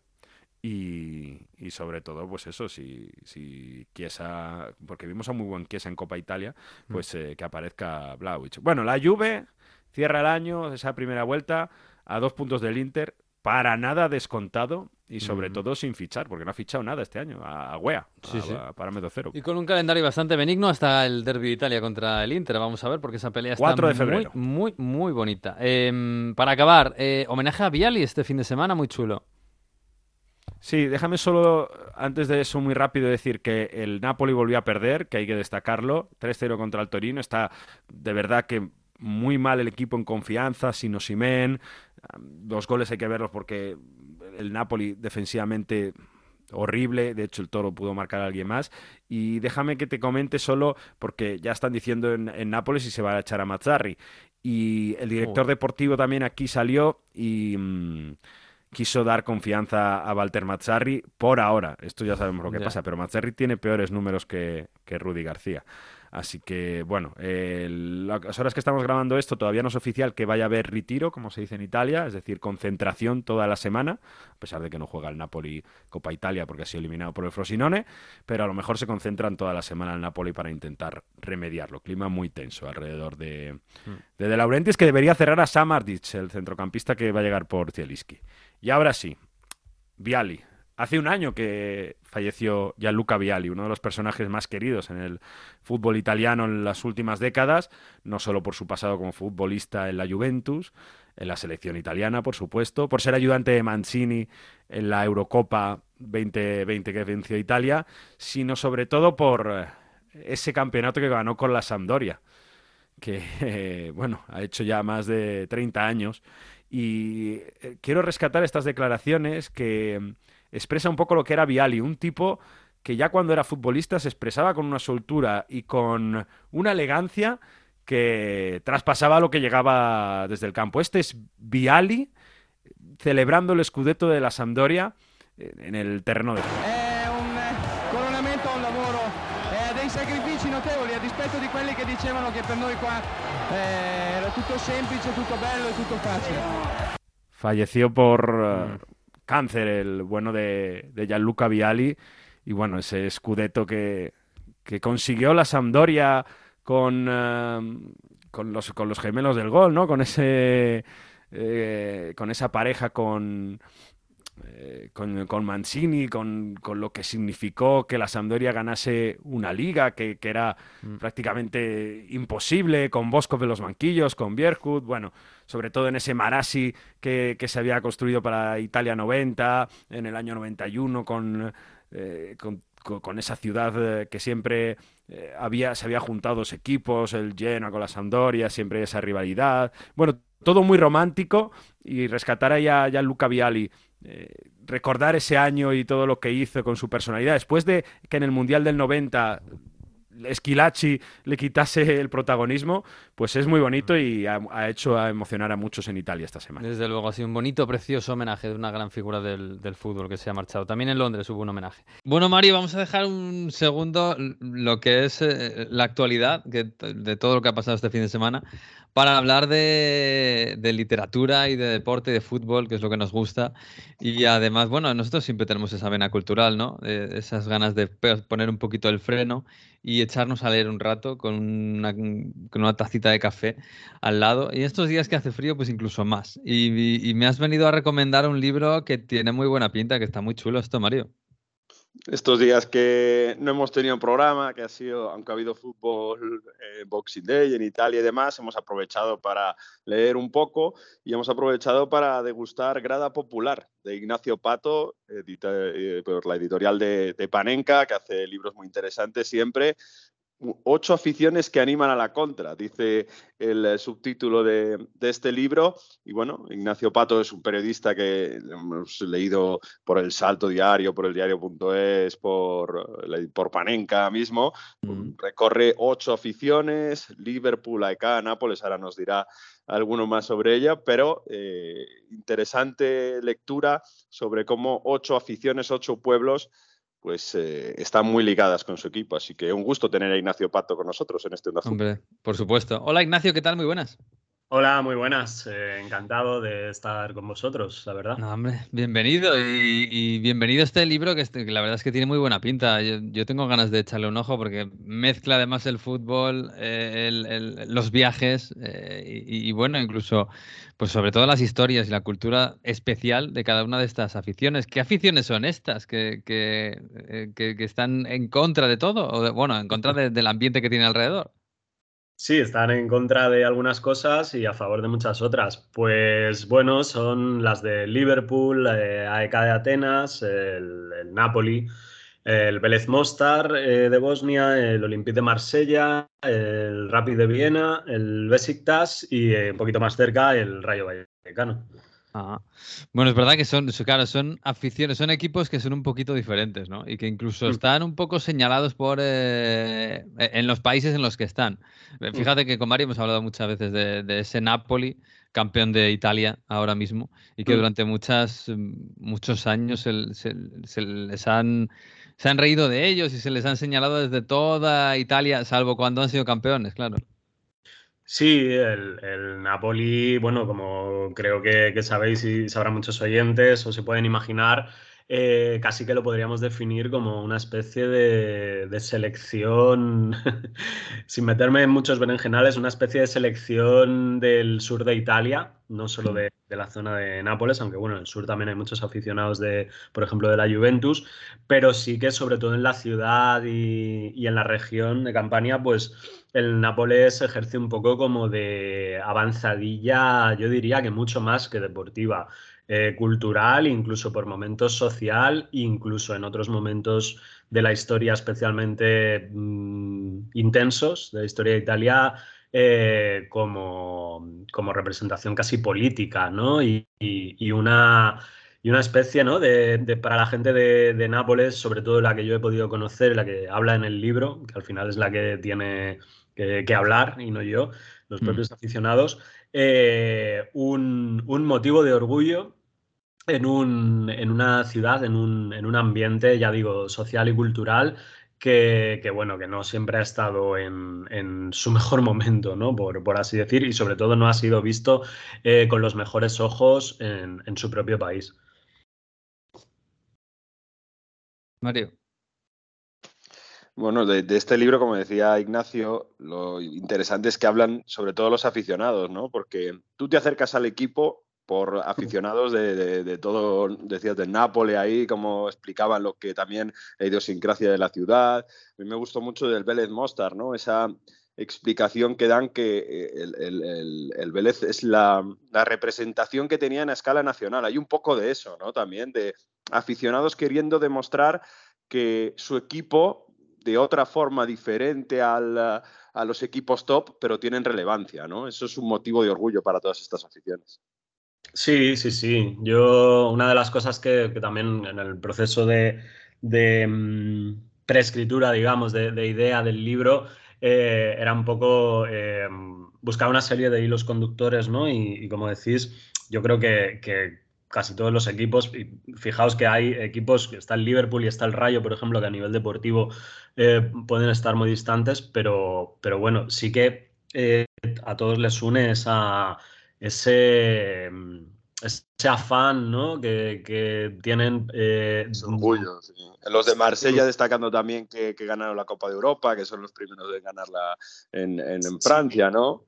Y, sobre todo, pues eso, si, si Chiesa, porque vimos a muy buen Chiesa en Copa Italia, mm. pues eh, que aparezca Blauwich. Bueno, la Juve cierra el año, esa primera vuelta, a dos puntos del Inter, para nada descontado y sobre todo sin fichar, porque no ha fichado nada este año, a Wea, sí, a, parámetro cero. Y con un calendario bastante benigno hasta el Derby de Italia contra el Inter, vamos a ver, porque esa pelea está de febrero. Muy, muy, muy bonita. Em, para acabar, eh, homenaje a Viali este fin de semana, muy chulo. Sí, déjame solo, antes de eso, muy rápido decir que el Napoli volvió a perder, que hay que destacarlo. 3-0 contra el Torino. Está de verdad que muy mal el equipo en confianza, sin Osimen. Los goles hay que verlos porque el Napoli defensivamente horrible, de hecho el Toro pudo marcar a alguien más. Y déjame que te comente solo, porque ya están diciendo en, Nápoles y se va a echar a Mazzarri. Y el director deportivo también aquí salió y... Mm, quiso dar confianza a Walter Mazzarri por ahora. Esto ya sabemos lo que pasa, pero Mazzarri tiene peores números que, que Rudy García. Así que, bueno, las horas que estamos grabando esto todavía no es oficial que vaya a haber retiro, como se dice en Italia, es decir, concentración toda la semana, a pesar de que no juega el Napoli Copa Italia porque ha sido eliminado por el Frosinone, pero a lo mejor se concentran toda la semana el Napoli para intentar remediarlo. Clima muy tenso alrededor de, mm. de De Laurentiis, que debería cerrar a Samardic, el centrocampista que va a llegar por Zielinski. Y ahora sí, Viali. Hace un año que falleció Gianluca Viali, uno de los personajes más queridos en el fútbol italiano en las últimas décadas, no solo por su pasado como futbolista en la Juventus, en la selección italiana, por supuesto, por ser ayudante de Mancini en la Eurocopa 2020 que venció Italia, sino sobre todo por eh, ese campeonato que ganó con la Sampdoria, que, *laughs* bueno, ha hecho ya más de 30 años y eh, quiero rescatar estas declaraciones que mm, expresa un poco lo que era Viali, un tipo que ya cuando era futbolista se expresaba con una soltura y con una elegancia que traspasaba lo que llegaba desde el campo. Este es Viali celebrando el escudeto de la Sampdoria eh, en el terreno de. Dispetto di quelli che dicevano che per noi qua eh, era tutto semplice, tutto bello e tutto fácil. Falleció por uh, cáncer el bueno de, de Gianluca Viali y bueno, ese escudeto que, que consiguió la Sampdoria con, uh, con, los, con los gemelos del gol, ¿no? Con ese... Eh, con esa pareja con, eh, con, Mancini, con, lo que significó que la Sampdoria ganase una liga, que, era mm. prácticamente imposible, con Bosco de los banquillos, con Bierhut, bueno, sobre todo en ese Marassi que, se había construido para Italia 90, en el año 91, eh, con, con, esa ciudad eh, que siempre había, se había juntado dos equipos, el Genoa con la Sampdoria, siempre esa rivalidad. Bueno, todo muy romántico y rescatar a ya, ya Luca Viali eh, recordar ese año y todo lo que hizo con su personalidad. Después de que en el Mundial del 90 Esquilachi le quitase el protagonismo, pues es muy bonito y ha, hecho a emocionar a muchos en Italia esta semana. Desde luego, ha sido un bonito, precioso homenaje de una gran figura del, fútbol que se ha marchado. También en Londres hubo un homenaje. Bueno, Mario, vamos a dejar un segundo lo que es eh, la actualidad de todo lo que ha pasado este fin de semana para hablar de, literatura y de deporte, de fútbol, que es lo que nos gusta. Y además, bueno, nosotros siempre tenemos esa vena cultural, ¿no? Eh, esas ganas de poner un poquito el freno y echarnos a leer un rato con una, con tacita de café al lado. Y estos días que hace frío, pues incluso más. Y, y me has venido a recomendar un libro que tiene muy buena pinta, que está muy chulo esto, Mario estos días que no hemos tenido programa, que ha sido, aunque ha habido fútbol, eh, Boxing Day en Italia y demás, hemos aprovechado para leer un poco y hemos aprovechado para degustar Grada Popular de Ignacio Pato, eh, por la editorial de, de Panenka, que hace libros muy interesantes siempre, ocho aficiones que animan a la contra, dice el eh, subtítulo de, este libro. Y bueno, Ignacio Pato es un periodista que hemos leído por el Salto Diario, por el diario.es, por, eh, por Panenka mismo. Recorre ocho aficiones, Liverpool, acá, Nápoles, ahora nos dirá alguno más sobre ella, pero eh, interesante lectura sobre cómo ocho aficiones, ocho pueblos pues eh, están muy ligadas con su equipo. Así que un gusto tener a Ignacio Pato con nosotros en este Onda Hombre, por supuesto. Hola Ignacio, ¿qué tal? Muy buenas. Hola, muy buenas. Eh, encantado de estar con vosotros, la verdad. Hombre, bienvenido y, bienvenido a este libro este, que, la verdad es que tiene muy buena pinta. Yo, tengo ganas de echarle un ojo porque mezcla además el fútbol, eh, los viajes eh, y, bueno, incluso, pues sobre todo las historias y la cultura especial de cada una de estas aficiones. ¿Qué aficiones son estas que, que, están en contra de todo? O bueno, en contra del ambiente que tiene alrededor. Sí, están en contra de algunas cosas y a favor de muchas otras. Pues bueno, son las de Liverpool, eh, AEK de Atenas, el, Napoli, el Vélez Mostar eh, de Bosnia, el Olympique de Marsella, el Rapid de Viena, el Besiktas y eh, un poquito más cerca el Rayo Vallecano. Bueno, es verdad que son, claro, son aficiones, son equipos que son un poquito diferentes, ¿no? Y que incluso mm. están un poco señalados por eh, e, en los países en los que están. Eh, mm. Fíjate que con Mario hemos hablado muchas veces de, ese Napoli, campeón de Italia ahora mismo, y que mm. durante muchas, muchos años se, les han se han reído de ellos y se les han señalado desde toda Italia, salvo cuando han sido campeones, claro. Sí, el, Napoli, bueno, como creo que, que, sabéis y sabrán muchos oyentes o se pueden imaginar, eh, casi que lo podríamos definir como una especie de, selección, *laughs* sin meterme en muchos berenjenales, una especie de selección del sur de Italia, no solo de, la zona de Nápoles, aunque bueno, en el sur también hay muchos aficionados de, por ejemplo, de la Juventus, pero sí que sobre todo en la ciudad y, y en la región de Campania, pues el Nápoles ejerce un poco como de avanzadilla, yo diría que mucho más que deportiva. Eh, cultural, incluso por momentos social, incluso en otros momentos de la historia especialmente mm, intensos de la historia de Italia, eh, como, como, representación casi política, ¿no? Y, una, y una especie, ¿no? De, para la gente de, Nápoles, sobre todo la que yo he podido conocer, la que habla en el libro, que al final es la que tiene que, hablar y no yo, los mm. propios aficionados, eh, un, motivo de orgullo en, un, en una ciudad, en un, en un, ambiente, ya digo, social y cultural que, bueno, que no siempre ha estado en, su mejor *laughs* momento, ¿no? Por, por, así decir, y sobre todo no ha sido visto eh, con los mejores ojos en, en su propio país. Mario. Bueno, de, este libro, como decía Ignacio, lo interesante es que hablan sobre todo los aficionados, ¿no? Porque tú te acercas al equipo por *laughs* aficionados de, todo, decías, de Nápoles ahí, como explicaban lo que también la idiosincrasia de la ciudad. A mí me gustó mucho del Vélez Mostar, ¿no? Esa explicación que dan que eh, el, el, Vélez es la, la, representación que tenía en escala nacional. Hay un poco de eso, ¿no? También de aficionados queriendo demostrar que su equipo de otra forma diferente a los equipos top, pero tienen relevancia, ¿no? Eso es un motivo de orgullo para todas estas aficiones. Sí, sí, sí. Yo, una de las cosas que, también en el proceso de, de mm, preescritura, digamos, de, idea del libro, eh, era un poco eh, buscar una serie de hilos conductores, ¿no? Y, como decís, yo creo que, que casi todos los equipos. Fijaos que hay equipos, está el Liverpool y está el Rayo, por ejemplo, que a nivel deportivo eh, pueden estar muy distantes, pero, pero bueno, sí que eh, a todos les une esa, ese, ese afán ¿no? que, tienen. Eh, Los de Marsella destacando también que, ganaron la Copa de Europa, que son los primeros en ganarla en, en Francia, ¿no?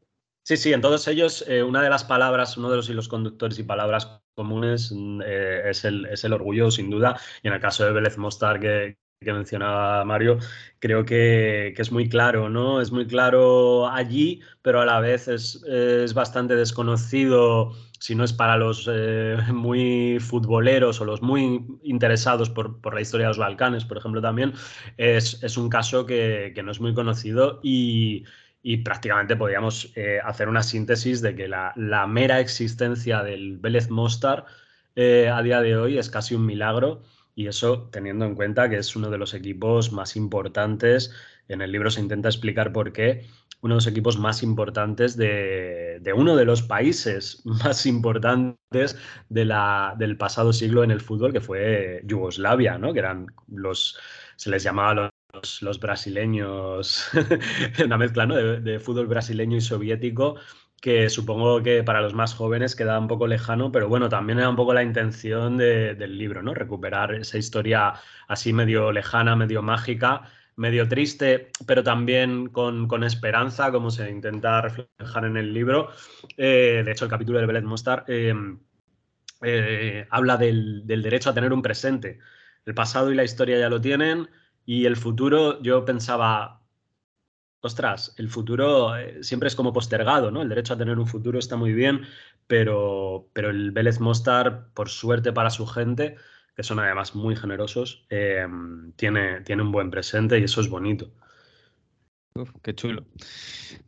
Sí, sí, en todos ellos una de las palabras, uno de los hilos conductores y palabras comunes mm, eh, es, el, es, el, orgullo, sin duda. Y en el caso de Vélez Mostar, que, que mencionaba Mario, creo que, que, es muy claro, ¿no? Es muy claro allí, pero a la vez es, es bastante desconocido, si no es para los eh, *laughs* muy futboleros o los muy interesados por, por, la historia de los Balcanes, por ejemplo, también, es, es un caso que, que no es muy conocido y y prácticamente podríamos eh, hacer una síntesis de que la, mera existencia del Vélez Mostar eh, a día de hoy es casi un milagro y eso teniendo en cuenta que es uno de los equipos más importantes, en el libro se intenta explicar por qué, uno de los equipos más importantes de, uno de los países *laughs* más importantes de la, del pasado siglo en el fútbol, que fue Yugoslavia, ¿no? que eran los, se les llamaba los los, brasileños, *laughs* una mezcla de, fútbol brasileño y soviético, que supongo que para los más jóvenes queda un poco lejano, pero bueno, también era un poco la intención del libro, ¿no? Recuperar esa historia así medio lejana, medio mágica, medio triste, pero también con, esperanza, como se intenta reflejar en el libro. Eh, de hecho, el capítulo de Bellet Mostar eh, eh, habla del, del derecho a tener un presente. El pasado y la historia ya lo tienen, y el futuro, yo pensaba, ostras, el futuro eh, siempre es como postergado, ¿no? El derecho a tener un futuro está muy bien, pero, pero el Vélez Mostar, por suerte para su gente, que son además muy generosos, eh, tiene, tiene un buen presente y eso es bonito qué chulo.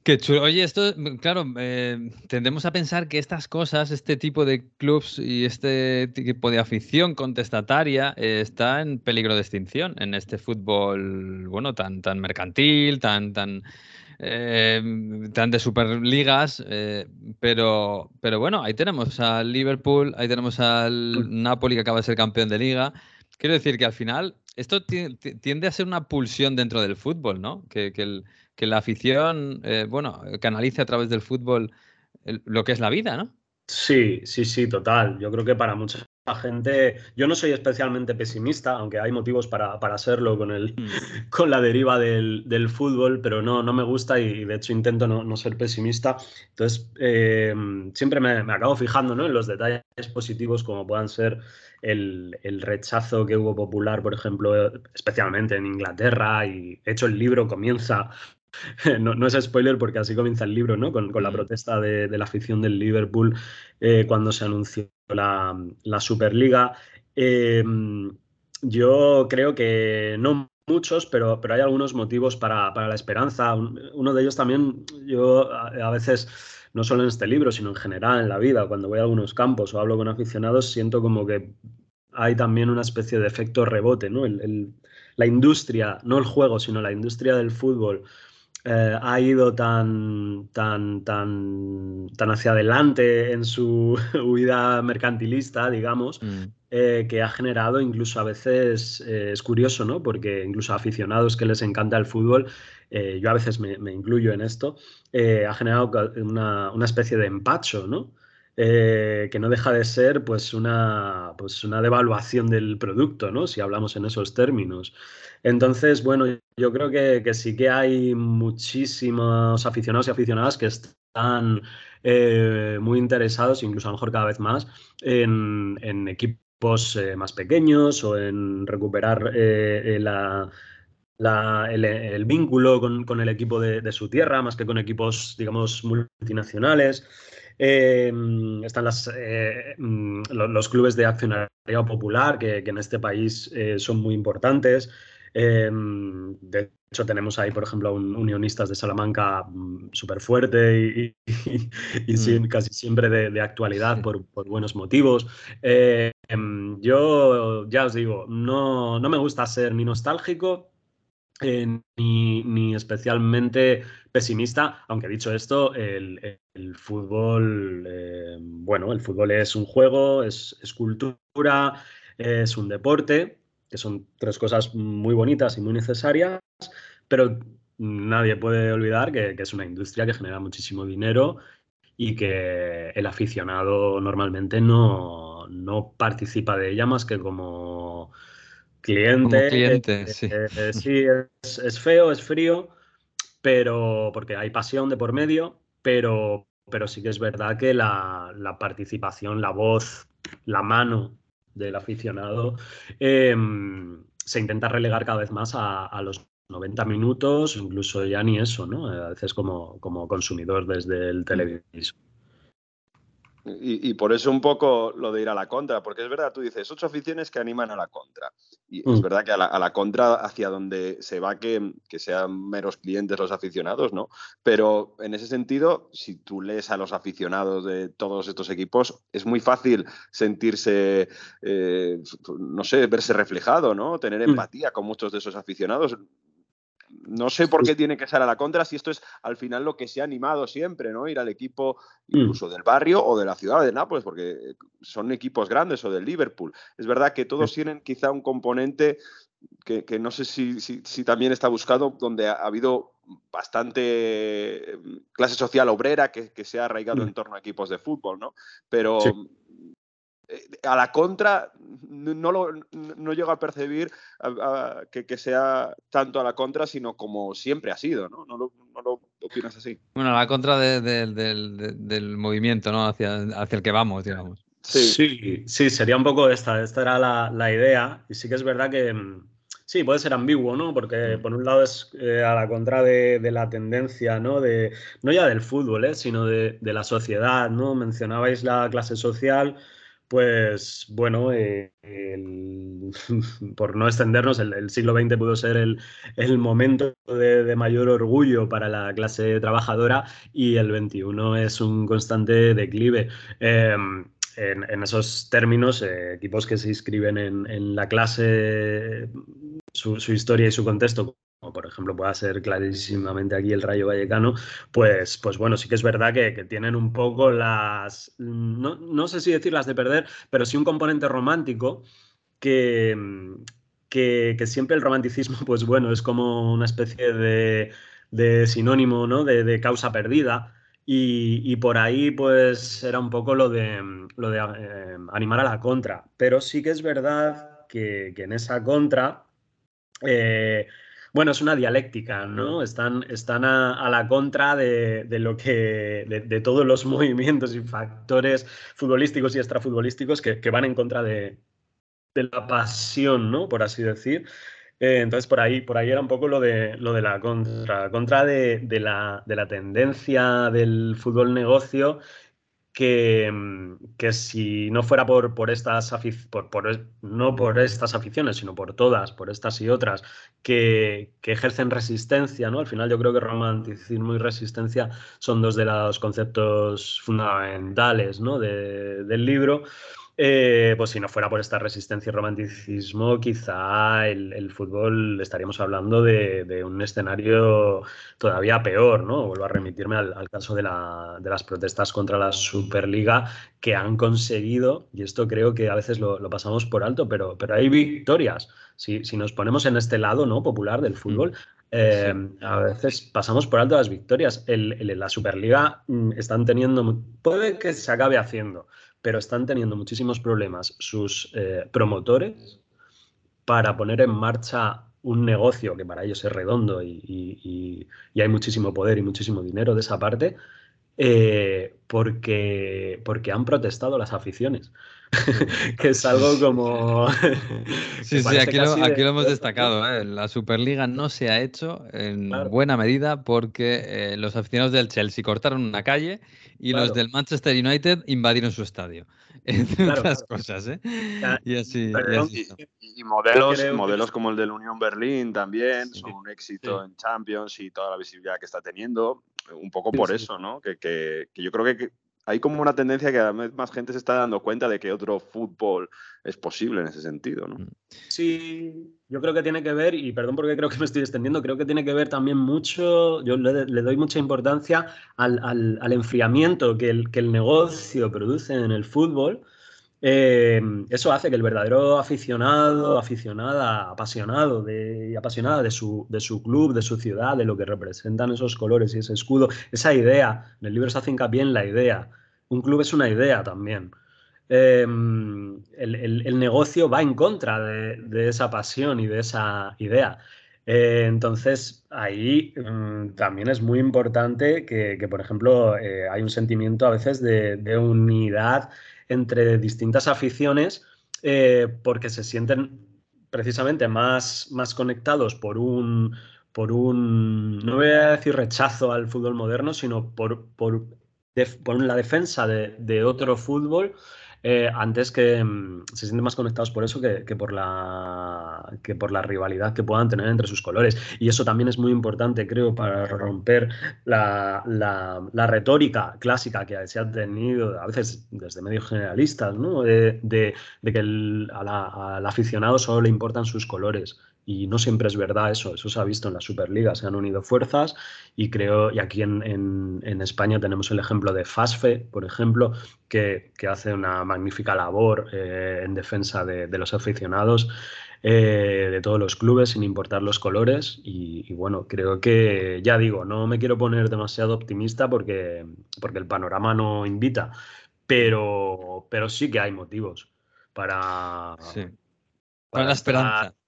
Qué chulo. Oye, esto, claro, eh, tendemos a pensar que estas cosas, este tipo de clubs y este tipo de afición contestataria eh, está en peligro de extinción en este fútbol, bueno, tan, tan mercantil, tan, tan, eh, tan de superligas. pero, pero bueno, ahí tenemos al Liverpool, ahí tenemos al Napoli que acaba de ser campeón de liga. Quiero decir que al final esto tiende a ser una pulsión dentro del fútbol, ¿no? Que, la afición, eh, bueno, canalice a través del fútbol lo que es la vida, ¿no? Sí, sí, sí, total. Yo creo que para mucha gente, yo no soy especialmente pesimista, aunque hay motivos para, para serlo con, el, mm. *laughs* con la deriva del, fútbol, pero no, no me gusta y de hecho intento no, ser pesimista. Entonces, eh, siempre me, me, acabo fijando ¿no? en los detalles positivos como puedan ser el, rechazo que hubo popular, por ejemplo, especialmente en Inglaterra, y de hecho el libro comienza, *laughs* no, es spoiler porque así comienza el libro, ¿no? Con, la protesta de, la afición del Liverpool eh, cuando se anunció la, Superliga. Em, yo creo que no muchos, pero, pero hay algunos motivos para, la esperanza. Uno de ellos también, yo a veces no solo en este libro, sino en general en la vida, cuando voy a algunos campos o hablo con aficionados, siento como que hay también una especie de efecto rebote, ¿no? la industria, no el juego, sino la industria del fútbol eh, ha ido tan, tan, tan, tan hacia adelante en su *laughs* huida mercantilista, digamos, mm. eh, que ha generado incluso a veces, eh, es curioso, ¿no? Porque incluso aficionados que les encanta el fútbol, yo a veces me, incluyo en esto, ha generado una, una, especie de empacho, ¿no? que no deja de ser pues una, pues una devaluación del producto, ¿no? Si hablamos en esos términos. Entonces, bueno, yo creo que, sí que hay muchísimos aficionados y aficionadas que están eh, muy interesados, incluso a lo mejor cada vez más, en, equipos eh, más pequeños o en recuperar eh, el, vínculo con, el equipo de, su tierra, más que con equipos, digamos, multinacionales. están las, mm, los, clubes de accionariado popular, que, en este país son muy importantes. Em, de hecho, tenemos ahí, por ejemplo, un Unionistas de Salamanca mm, súper fuerte y, mm. casi siempre de, actualidad por, buenos motivos. Em, yo ya os digo, no, no me gusta ser ni nostálgico eh, ni, especialmente pesimista, aunque dicho esto, el, fútbol, em, bueno, el fútbol es un juego, es, es cultura, es un deporte que son tres cosas muy bonitas y muy necesarias, pero nadie puede olvidar que, es una industria que genera muchísimo dinero y que el aficionado normalmente no, participa de ella más que como cliente. cliente, sí. Eh, sí, es, feo, es frío, pero porque hay pasión de por medio, pero, pero sí que es verdad que la, la participación, la voz, la mano del aficionado, em, se intenta relegar cada vez más a, los 90 minutos, incluso ya ni eso, ¿no? A veces como, como consumidor desde el televisor. Y, por eso un poco lo de ir a la contra, porque es verdad, tú dices, ocho aficiones que animan a la contra. Y es mm. verdad que a la, contra, hacia donde se va que, sean meros clientes los aficionados, ¿no? Pero en ese sentido, si tú lees a los aficionados de todos estos equipos, es muy fácil sentirse, eh, no sé, verse reflejado, ¿no? Tener mm. empatía con muchos de esos aficionados no sé por qué tiene que ser a la contra si esto es al final lo que se ha animado siempre, ¿no? Ir al equipo mm. incluso del barrio o de la ciudad de Nápoles, porque son equipos grandes o del Liverpool. Es verdad que todos tienen quizá un componente que, no sé si, también está buscado, donde ha, habido bastante mm, clase social obrera que, que se ha arraigado en torno a equipos de fútbol, ¿no? Pero eh, a la contra no, lo, no llego a percibir que, sea tanto a la contra, sino como siempre ha sido, ¿no? ¿No lo, opinas así? Bueno, a la contra del movimiento, ¿no? Hacia, hacia el que vamos, digamos. Sí. sí, sería un poco esta, esta era la, idea. Y sí que es verdad que mm, sí, puede ser ambiguo, ¿no? Porque mm. por un lado es eh, a la contra de, la tendencia, ¿no? De, no ya del fútbol, ¿eh? sino de, la sociedad, ¿no? Mencionabais la clase social pues bueno, eh, *laughs* por no extendernos, el, siglo XX pudo ser el, momento de, mayor orgullo para la clase trabajadora y el XXI es un constante declive. Em, en, esos términos, eh, equipos que se inscriben en, la clase, su, historia y su contexto, como por ejemplo pueda ser clarísimamente aquí el Rayo Vallecano, pues, pues bueno, sí que es verdad que, tienen un poco las, no, sé si decirlas de perder, pero sí un componente romántico que, que, siempre el romanticismo, *laughs* pues bueno, es como una especie de, sinónimo, ¿no? De, causa perdida. Y, por ahí, pues, era un poco lo de, lo de eh, animar a la contra. Pero sí que es verdad que, en esa contra eh, bueno, es una dialéctica, ¿no? Están, están a, la contra de, lo que. De, todos los *laughs* movimientos y factores futbolísticos y extrafutbolísticos que, que van en contra de, la pasión, ¿no? Por así decir. Eh, entonces, por ahí, por ahí era un poco lo de, lo de la contra, contra de, la, de la tendencia del fútbol negocio que, que, si no fuera por, por estas no por estas aficiones, sino por todas, por estas y otras, que, que, ejercen resistencia, ¿no? Al final yo creo que romanticismo y resistencia son dos de los conceptos fundamentales ¿no? de, del libro. Eh, pues si no fuera por esta resistencia y romanticismo, quizá el, fútbol estaríamos hablando de, un escenario todavía peor, ¿no? Vuelvo a remitirme al, caso de, las protestas contra la Superliga que han conseguido, y esto creo que a veces lo, pasamos por alto, pero, pero hay victorias. Si, nos ponemos en este lado ¿no? popular del fútbol, mm. eh, a veces pasamos por alto las victorias. la Superliga mm, están teniendo, puede que se acabe haciendo, pero están teniendo muchísimos problemas sus eh, promotores para poner en marcha un negocio que para ellos es redondo y, hay muchísimo poder y muchísimo dinero de esa parte, eh, porque, porque han protestado las aficiones. *laughs* que es algo *laughs* como... *laughs* sí, sí, aquí lo, hemos destacado. ¿eh? La Superliga no se ha hecho en buena medida porque eh, los aficionados del Chelsea cortaron una calle y los del Manchester United invadieron su estadio. Entre otras cosas, ¿eh? Y así. Y, modelos, modelos como el del Unión Berlín también son un éxito en Champions y toda la visibilidad que está teniendo. Un poco por eso, ¿no? Que, que, que yo creo que hay como una tendencia que cada vez más gente se está dando cuenta de que otro fútbol es posible en ese sentido, ¿no? Mm. Sí, yo creo que tiene que ver, y perdón porque creo que me estoy extendiendo, creo que tiene que ver también mucho, yo le, doy mucha importancia al, enfriamiento que el, que el negocio produce en el fútbol. Eh, eso hace que el verdadero aficionado, aficionada, apasionado de, apasionada de su, de su club, de su ciudad, de lo que representan esos colores y ese escudo, esa idea, en el libro se hace hincapié en la idea, un club es una idea también. Em, el, negocio va en contra de, esa pasión y de esa idea. Eh, entonces, ahí mm, también es muy importante que, por ejemplo, eh, hay un sentimiento a veces de, unidad entre distintas aficiones eh, porque se sienten precisamente más, más conectados por un, por un, no voy a decir rechazo al fútbol moderno, sino por, por por la defensa de, otro fútbol eh, antes que mm, se sienten más conectados por eso que, por la, que por la rivalidad que puedan tener entre sus colores. Y eso también es muy importante, creo, para romper la, retórica clásica que se ha tenido a veces desde medios generalistas, ¿no? de, que al aficionado solo le importan sus colores y no siempre es verdad eso, eso se ha visto en la Superliga, se han unido fuerzas y creo, y aquí en, España tenemos el ejemplo de FASFE, por ejemplo, que, hace una magnífica labor eh, en defensa de, los aficionados. eh, de todos los clubes, sin importar los colores. Y, bueno, creo que, ya digo, no me quiero poner demasiado optimista porque, porque el panorama no invita, pero, pero sí que hay motivos para... Para, la esperanza.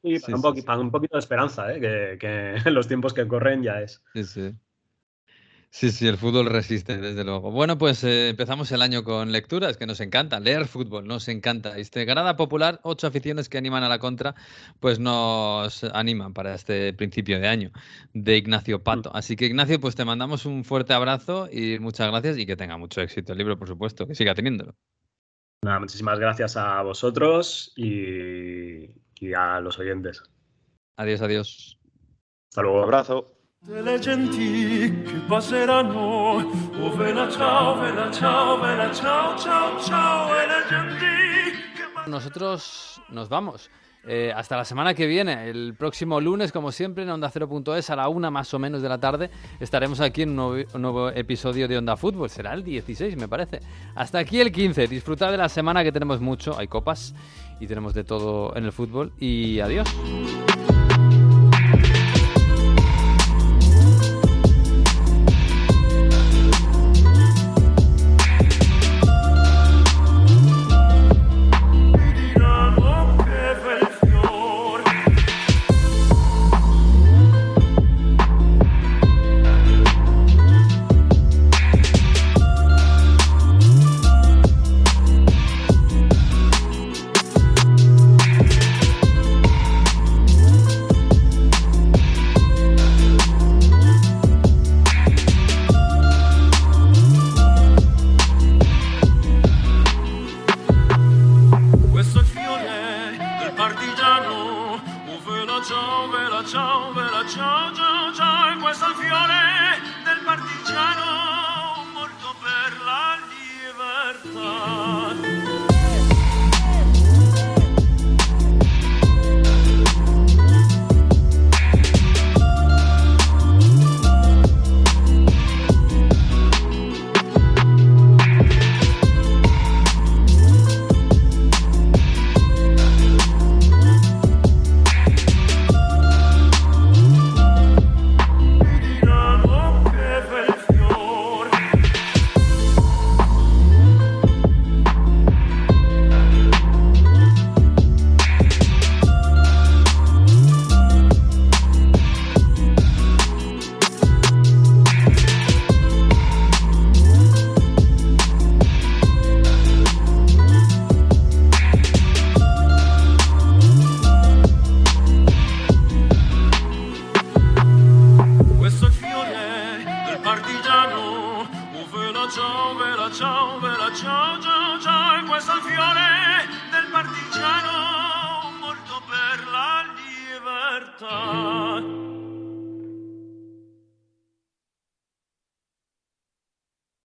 Sí, para, un, poquito de esperanza, ¿eh? que, que *laughs* en los tiempos que corren ya es. Sí, sí. Sí, sí, el fútbol resiste, desde luego. Bueno, pues eh, empezamos el año con lecturas, que nos encanta, leer fútbol, nos encanta. Este Granada Popular, ocho aficiones que animan a la contra, pues nos animan para este principio de año de Ignacio Pato. Así que Ignacio, pues te mandamos un fuerte abrazo y muchas gracias y que tenga mucho éxito el libro, por supuesto, que siga teniéndolo. Nada, muchísimas gracias a vosotros y, y a los oyentes. Adiós, adiós. Hasta luego. Un abrazo. delle genti che passeranno. Oh, vela ciao, vela ciao, vela ciao, ciao, ciao, e le genti che Nosotros nos vamos. Eh, hasta la semana que viene, el próximo lunes, como siempre, en Onda 0.es a la una más o menos de la tarde, estaremos aquí en un nuevo, episodio de Onda Fútbol. Será el 16, me parece. Hasta aquí el 15. Disfrutad de la semana que tenemos mucho. Hay copas y tenemos de todo en el fútbol. Y adiós.